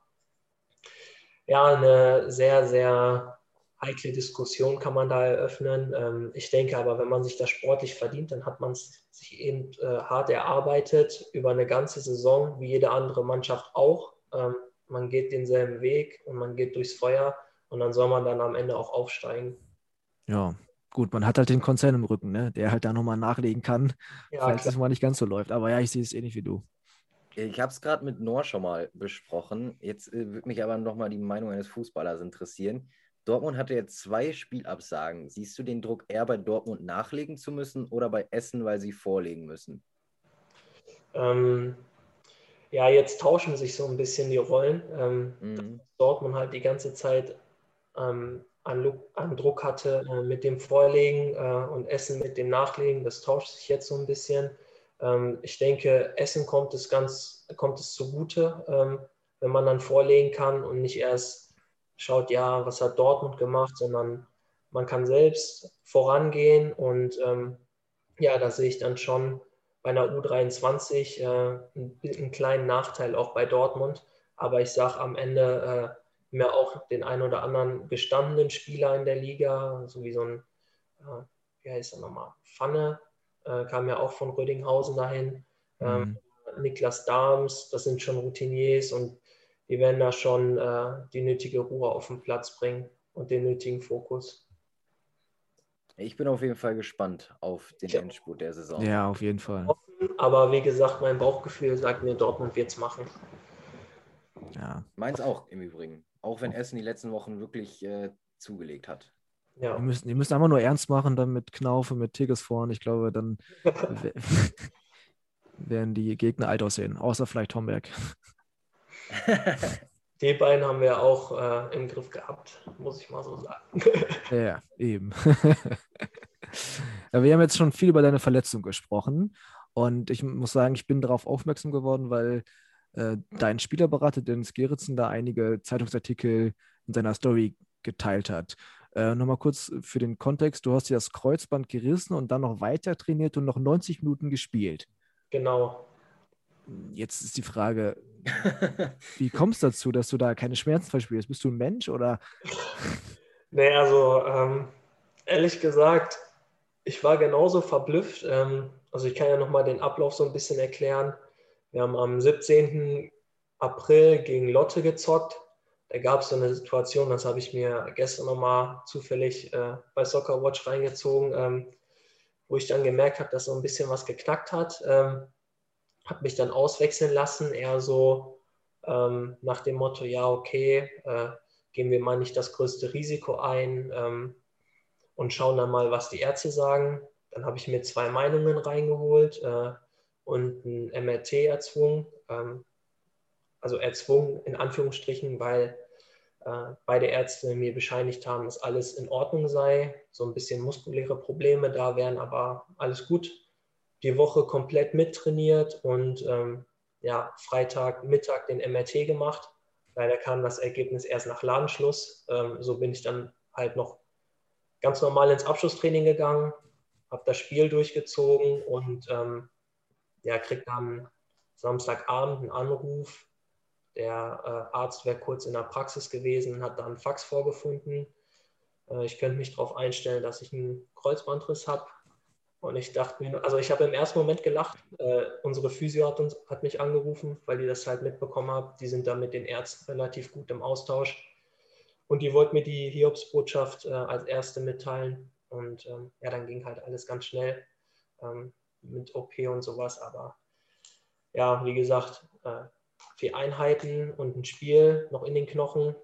ja, eine sehr, sehr heikle Diskussion kann man da eröffnen. Ähm, ich denke aber, wenn man sich das sportlich verdient, dann hat man es sich eben äh, hart erarbeitet über eine ganze Saison, wie jede andere Mannschaft auch. Ähm, man geht denselben Weg und man geht durchs Feuer und dann soll man dann am Ende auch aufsteigen. Ja, gut, man hat halt den Konzern im Rücken, ne? der halt da nochmal nachlegen kann, ja, falls klar. es mal nicht ganz so läuft. Aber ja, ich sehe es ähnlich wie du. Ich habe es gerade mit Noor schon mal besprochen. Jetzt äh, würde mich aber nochmal die Meinung eines Fußballers interessieren. Dortmund hatte jetzt zwei Spielabsagen. Siehst du den Druck eher bei Dortmund nachlegen zu müssen oder bei Essen, weil sie vorlegen müssen? Ähm, ja, jetzt tauschen sich so ein bisschen die Rollen. Ähm, mhm. Dortmund halt die ganze Zeit ähm, an, an, Druck hatte äh, mit dem Vorlegen äh, und Essen mit dem Nachlegen. Das tauscht sich jetzt so ein bisschen. Ähm, ich denke, Essen kommt es ganz, kommt es zugute, ähm, wenn man dann vorlegen kann und nicht erst schaut, ja, was hat Dortmund gemacht, sondern man kann selbst vorangehen und ähm, ja, da sehe ich dann schon bei einer U23 äh, einen, einen, kleinen Nachteil auch bei Dortmund. Aber ich sage am Ende mehr auch den einen oder anderen gestandenen Spieler in der Liga, so wie so ein, äh, wie heißt er nochmal, Pfanne, äh, kam ja auch von Rödinghausen dahin. Ähm, mhm. Niklas Dahms, das sind schon Routiniers und die werden da schon äh, die nötige Ruhe auf den Platz bringen und den nötigen Fokus. Ich bin auf jeden Fall gespannt auf den ja. Endspurt der Saison. Ja, auf jeden Fall. Aber wie gesagt, mein Bauchgefühl sagt mir, Dortmund wird es machen. Ja. Meins auch im Übrigen. Auch wenn Essen die letzten Wochen wirklich äh, zugelegt hat. Ja. Die, müssen, die müssen einfach nur ernst machen, dann mit Knaufe, mit Tigges vorn. Ich glaube, dann werden die Gegner alt aussehen, außer vielleicht Homberg. Die beiden haben wir auch äh, im Griff gehabt, muss ich mal so sagen. ja, eben. ja, wir haben jetzt schon viel über deine Verletzung gesprochen und ich muss sagen, ich bin darauf aufmerksam geworden, weil äh, dein Spielerberater Dennis Geritzen da einige Zeitungsartikel in seiner Story geteilt hat. Äh, Nochmal kurz für den Kontext: Du hast dir das Kreuzband gerissen und dann noch weiter trainiert und noch 90 Minuten gespielt. Genau. Jetzt ist die Frage, wie kommst du dazu, dass du da keine Schmerzen verspürst? Bist du ein Mensch oder? nee, also ähm, ehrlich gesagt, ich war genauso verblüfft. Ähm, also ich kann ja nochmal den Ablauf so ein bisschen erklären. Wir haben am 17. April gegen Lotte gezockt. Da gab es so eine Situation, das habe ich mir gestern nochmal zufällig äh, bei Soccer Watch reingezogen, ähm, wo ich dann gemerkt habe, dass so ein bisschen was geknackt hat. Ähm, habe mich dann auswechseln lassen, eher so ähm, nach dem Motto, ja, okay, äh, gehen wir mal nicht das größte Risiko ein ähm, und schauen dann mal, was die Ärzte sagen. Dann habe ich mir zwei Meinungen reingeholt äh, und ein MRT erzwungen. Ähm, also erzwungen in Anführungsstrichen, weil äh, beide Ärzte mir bescheinigt haben, dass alles in Ordnung sei. So ein bisschen muskuläre Probleme da wären, aber alles gut die Woche komplett mittrainiert und ähm, ja, Freitag Mittag den MRT gemacht. Leider kam das Ergebnis erst nach Ladenschluss. Ähm, so bin ich dann halt noch ganz normal ins Abschlusstraining gegangen, habe das Spiel durchgezogen und ähm, ja, krieg dann Samstagabend einen Anruf. Der äh, Arzt wäre kurz in der Praxis gewesen, hat da einen Fax vorgefunden. Äh, ich könnte mich darauf einstellen, dass ich einen Kreuzbandriss habe. Und ich dachte mir, also ich habe im ersten Moment gelacht. Äh, unsere Physio hat, uns, hat mich angerufen, weil die das halt mitbekommen haben. Die sind da mit den Ärzten relativ gut im Austausch. Und die wollten mir die Hiobsbotschaft äh, als erste mitteilen. Und ähm, ja, dann ging halt alles ganz schnell ähm, mit OP und sowas. Aber ja, wie gesagt, äh, vier Einheiten und ein Spiel noch in den Knochen,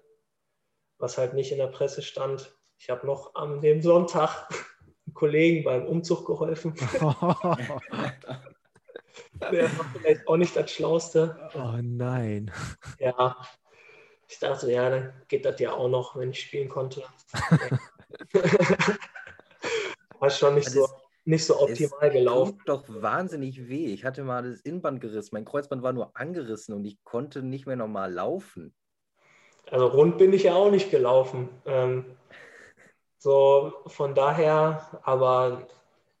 was halt nicht in der Presse stand. Ich habe noch an dem Sonntag einem Kollegen beim Umzug geholfen. Der war vielleicht auch nicht das Schlauste. Oh nein. Ja, ich dachte, ja, dann geht das ja auch noch, wenn ich spielen konnte. war schon nicht so, nicht so optimal es gelaufen. Tut doch wahnsinnig weh. Ich hatte mal das Innenband gerissen. Mein Kreuzband war nur angerissen und ich konnte nicht mehr normal laufen. Also rund bin ich ja auch nicht gelaufen. Ähm, so von daher, aber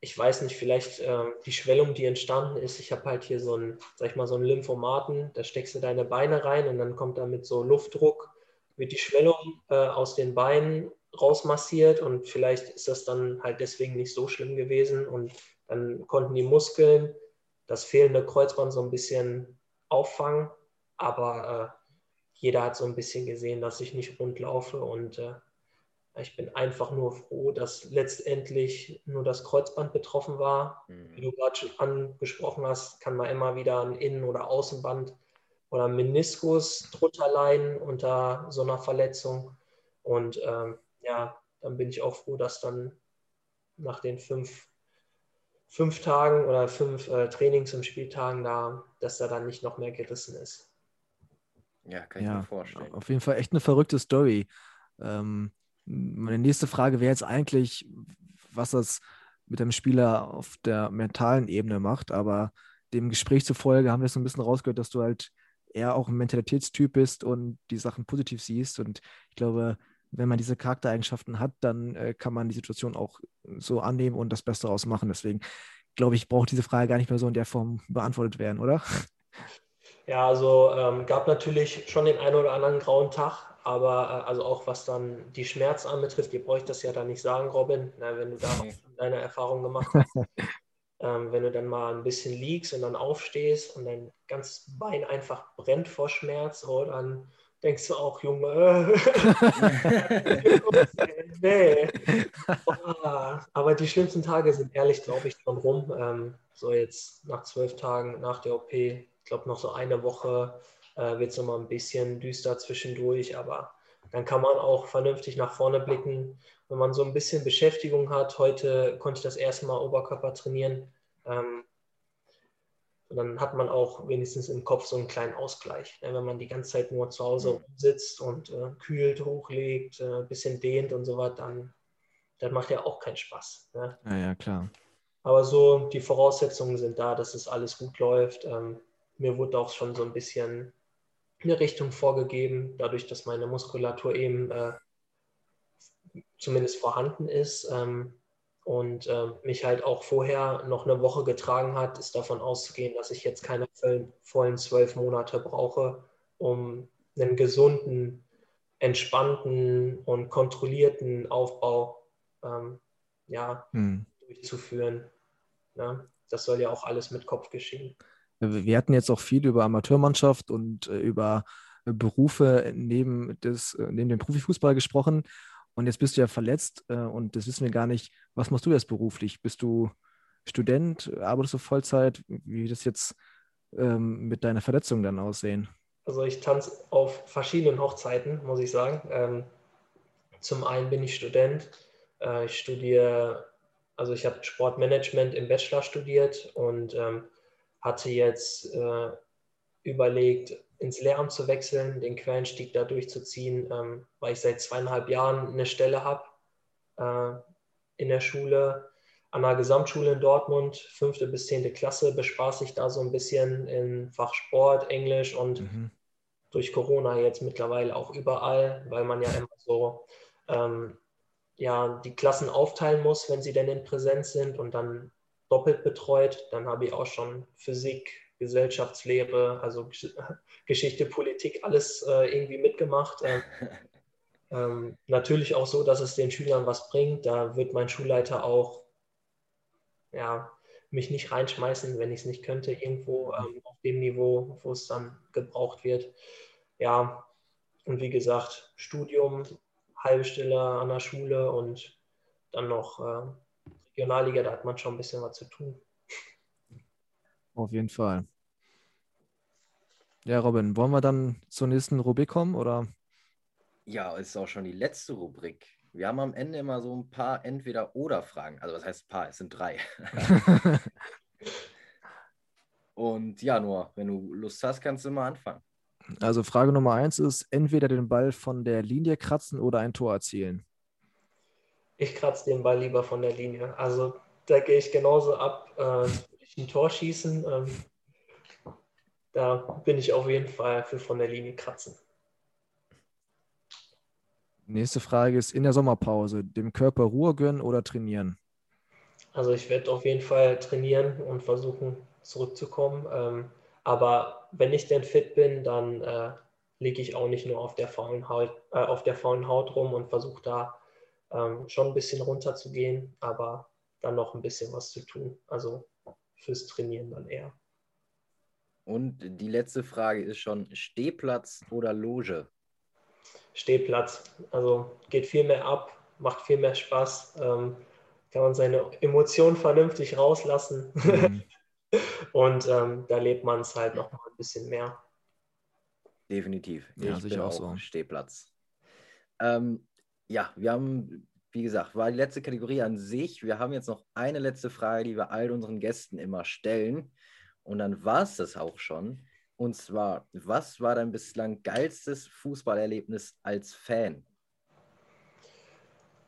ich weiß nicht, vielleicht äh, die Schwellung, die entstanden ist. Ich habe halt hier so einen, sag ich mal, so einen Lymphomaten, da steckst du deine Beine rein und dann kommt da mit so Luftdruck, wird die Schwellung äh, aus den Beinen rausmassiert und vielleicht ist das dann halt deswegen nicht so schlimm gewesen und dann konnten die Muskeln das fehlende Kreuzband so ein bisschen auffangen, aber äh, jeder hat so ein bisschen gesehen, dass ich nicht rund laufe und äh, ich bin einfach nur froh, dass letztendlich nur das Kreuzband betroffen war. Mhm. Wie du gerade schon angesprochen hast, kann man immer wieder ein Innen- oder Außenband oder Meniskus drunter leiden unter so einer Verletzung. Und ähm, ja, dann bin ich auch froh, dass dann nach den fünf, fünf Tagen oder fünf äh, Trainings und Spieltagen da, dass da dann nicht noch mehr gerissen ist. Ja, kann ich ja, mir vorstellen. Auf jeden Fall echt eine verrückte Story. Ähm, meine nächste Frage wäre jetzt eigentlich, was das mit dem Spieler auf der mentalen Ebene macht, aber dem Gespräch zufolge haben wir so ein bisschen rausgehört, dass du halt eher auch ein Mentalitätstyp bist und die Sachen positiv siehst. Und ich glaube, wenn man diese Charaktereigenschaften hat, dann äh, kann man die Situation auch so annehmen und das Beste daraus machen. Deswegen glaube ich, braucht diese Frage gar nicht mehr so in der Form beantwortet werden, oder? Ja, also ähm, gab natürlich schon den einen oder anderen grauen Tag, aber äh, also auch was dann die Schmerz anbetrifft, ihr braucht das ja da nicht sagen, Robin, na, wenn du da deine Erfahrung gemacht hast. ähm, wenn du dann mal ein bisschen liegst und dann aufstehst und dein ganzes Bein einfach brennt vor Schmerz, oh, dann denkst du auch, Junge, nee. aber die schlimmsten Tage sind ehrlich, glaube ich, schon rum. Ähm, so jetzt nach zwölf Tagen nach der OP, ich glaube noch so eine Woche äh, wird es nochmal ein bisschen düster zwischendurch, aber dann kann man auch vernünftig nach vorne blicken. Wenn man so ein bisschen Beschäftigung hat, heute konnte ich das erste Mal Oberkörper trainieren, ähm, und dann hat man auch wenigstens im Kopf so einen kleinen Ausgleich. Ne? Wenn man die ganze Zeit nur zu Hause mhm. sitzt und äh, kühlt, hochlegt, ein äh, bisschen dehnt und so was, dann das macht ja auch keinen Spaß. Ne? Ja, ja, klar. Aber so, die Voraussetzungen sind da, dass es alles gut läuft. Ähm, mir wurde auch schon so ein bisschen eine Richtung vorgegeben, dadurch, dass meine Muskulatur eben äh, zumindest vorhanden ist. Ähm, und äh, mich halt auch vorher noch eine Woche getragen hat, ist davon auszugehen, dass ich jetzt keine vollen zwölf Monate brauche, um einen gesunden, entspannten und kontrollierten Aufbau ähm, ja, hm. durchzuführen. Ja, ne? das soll ja auch alles mit Kopf geschehen. Wir hatten jetzt auch viel über Amateurmannschaft und äh, über Berufe neben, des, äh, neben dem Profifußball gesprochen. Und jetzt bist du ja verletzt äh, und das wissen wir gar nicht. Was machst du jetzt beruflich? Bist du Student? Arbeitest du Vollzeit? Wie wird das jetzt ähm, mit deiner Verletzung dann aussehen? Also ich tanze auf verschiedenen Hochzeiten, muss ich sagen. Ähm, zum einen bin ich Student. Äh, ich studiere, also ich habe Sportmanagement im Bachelor studiert und ähm, hatte jetzt äh, überlegt, ins Lehramt zu wechseln, den Quereinstieg da durchzuziehen, ähm, weil ich seit zweieinhalb Jahren eine Stelle habe äh, in der Schule, an der Gesamtschule in Dortmund, fünfte bis zehnte Klasse, bespaße ich da so ein bisschen in Fach Sport, Englisch und mhm. durch Corona jetzt mittlerweile auch überall, weil man ja immer so ähm, ja, die Klassen aufteilen muss, wenn sie denn in Präsenz sind und dann doppelt betreut. Dann habe ich auch schon Physik, Gesellschaftslehre, also Geschichte, Politik, alles äh, irgendwie mitgemacht. Ähm, ähm, natürlich auch so, dass es den Schülern was bringt. Da wird mein Schulleiter auch ja, mich nicht reinschmeißen, wenn ich es nicht könnte, irgendwo ähm, auf dem Niveau, wo es dann gebraucht wird. Ja, und wie gesagt, Studium, halbe Stelle an der Schule und dann noch äh, Regionalliga, da hat man schon ein bisschen was zu tun. Auf jeden Fall. Ja, Robin, wollen wir dann zur nächsten Rubrik kommen oder? Ja, ist auch schon die letzte Rubrik. wir haben am Ende immer so ein paar Entweder-Oder-Fragen. Also was heißt ein paar? Es sind drei. Und ja, nur, wenn du Lust hast, kannst du mal anfangen. Also Frage Nummer eins ist, entweder den Ball von der Linie kratzen oder ein Tor erzielen. Ich kratze den Ball lieber von der Linie. Also da gehe ich genauso ab, äh, ein Tor schießen. Ähm, da bin ich auf jeden Fall für von der Linie kratzen. Nächste Frage ist in der Sommerpause, dem Körper Ruhe gönnen oder trainieren? Also ich werde auf jeden Fall trainieren und versuchen zurückzukommen. Ähm, aber wenn ich denn fit bin, dann äh, liege ich auch nicht nur auf der faulen Haut, äh, auf der faulen Haut rum und versuche da ähm, schon ein bisschen runter zu gehen, aber dann noch ein bisschen was zu tun. Also fürs Trainieren dann eher. Und die letzte Frage ist schon Stehplatz oder Loge? Stehplatz. Also geht viel mehr ab, macht viel mehr Spaß, ähm, kann man seine Emotionen vernünftig rauslassen. Mhm. Und ähm, da lebt man es halt noch mal ein bisschen mehr. Definitiv. Ja, ich bin auch so. Stehplatz. Ähm, ja, wir haben, wie gesagt, war die letzte Kategorie an sich. Wir haben jetzt noch eine letzte Frage, die wir all unseren Gästen immer stellen. Und dann war es das auch schon. Und zwar, was war dein bislang geilstes Fußballerlebnis als Fan?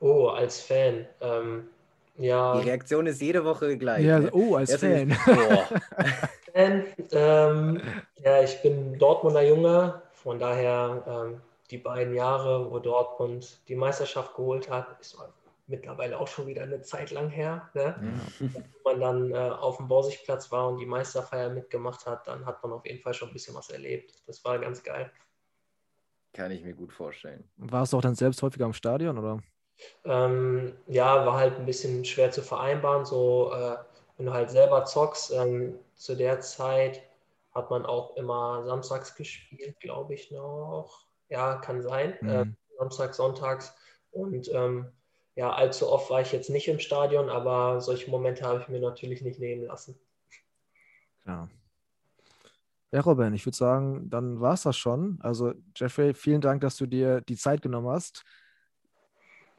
Oh, als Fan. Ähm, ja. Die Reaktion ist jede Woche gleich. Ja, ne? oh, als Fan. Fan ähm, ja, ich bin Dortmunder Junge, von daher ähm, die beiden Jahre, wo Dortmund die Meisterschaft geholt hat, ist mittlerweile auch schon wieder eine Zeit lang her. Ne? Ja. Wenn man dann äh, auf dem Borsigplatz war und die Meisterfeier mitgemacht hat, dann hat man auf jeden Fall schon ein bisschen was erlebt. Das war ganz geil. Kann ich mir gut vorstellen. Warst du auch dann selbst häufiger im Stadion, oder? Ähm, ja, war halt ein bisschen schwer zu vereinbaren. So, äh, wenn du halt selber zockst, ähm, zu der Zeit hat man auch immer samstags gespielt, glaube ich noch. Ja, kann sein. Mhm. Äh, Samstags, sonntags. Und ähm, ja, allzu oft war ich jetzt nicht im Stadion, aber solche Momente habe ich mir natürlich nicht nehmen lassen. Ja. Ja, Robin, ich würde sagen, dann war es das schon. Also, Jeffrey, vielen Dank, dass du dir die Zeit genommen hast.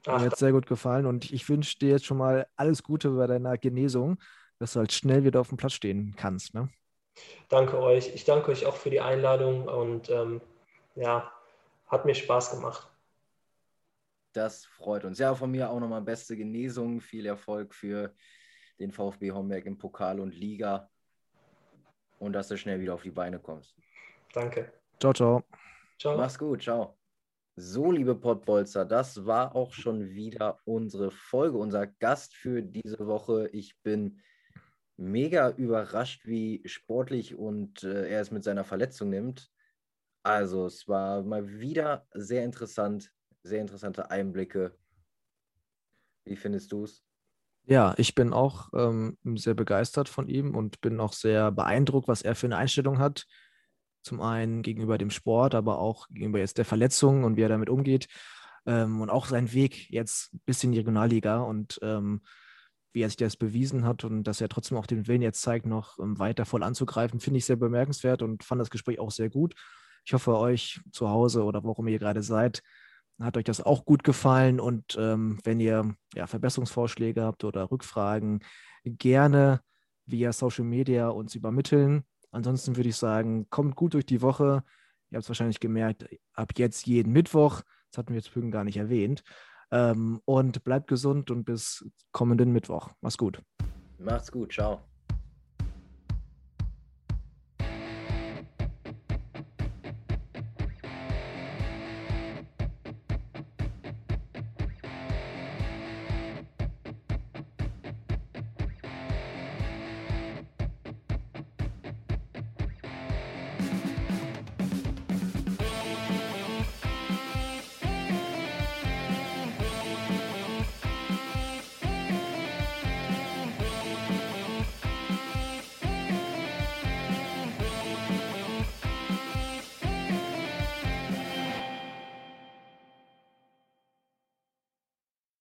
Ach, Mir hat sehr gut gefallen und ich wünsche dir jetzt schon mal alles Gute bei deiner Genesung, dass du halt schnell wieder auf dem Platz stehen kannst. Ne? Danke euch. Ich danke euch auch für die Einladung und ähm, ja, hat mir Spaß gemacht. Das freut uns. Ja, von mir auch nochmal beste Genesung, viel Erfolg für den VfB Homberg im Pokal und Liga und dass du schnell wieder auf die Beine kommst. Danke. Ciao, ciao. Ciao. Mach's gut, ciao. So, liebe Pottbolzer, das war auch schon wieder unsere Folge, unser Gast für diese Woche. Ich bin mega überrascht, wie sportlich und äh, er es mit seiner Verletzung nimmt. Also, es war mal wieder sehr interessant, sehr interessante Einblicke. Wie findest du es? Ja, ich bin auch ähm, sehr begeistert von ihm und bin auch sehr beeindruckt, was er für eine Einstellung hat. Zum einen gegenüber dem Sport, aber auch gegenüber jetzt der Verletzung und wie er damit umgeht. Ähm, und auch sein Weg jetzt bis in die Regionalliga und ähm, wie er sich das bewiesen hat und dass er trotzdem auch den Willen jetzt zeigt, noch ähm, weiter voll anzugreifen, finde ich sehr bemerkenswert und fand das Gespräch auch sehr gut. Ich hoffe, euch zu Hause oder worum ihr gerade seid, hat euch das auch gut gefallen und ähm, wenn ihr ja, Verbesserungsvorschläge habt oder Rückfragen, gerne via Social Media uns übermitteln. Ansonsten würde ich sagen, kommt gut durch die Woche. Ihr habt es wahrscheinlich gemerkt, ab jetzt jeden Mittwoch. Das hatten wir jetzt vorhin gar nicht erwähnt. Ähm, und bleibt gesund und bis kommenden Mittwoch. Mach's gut. Macht's gut. Ciao.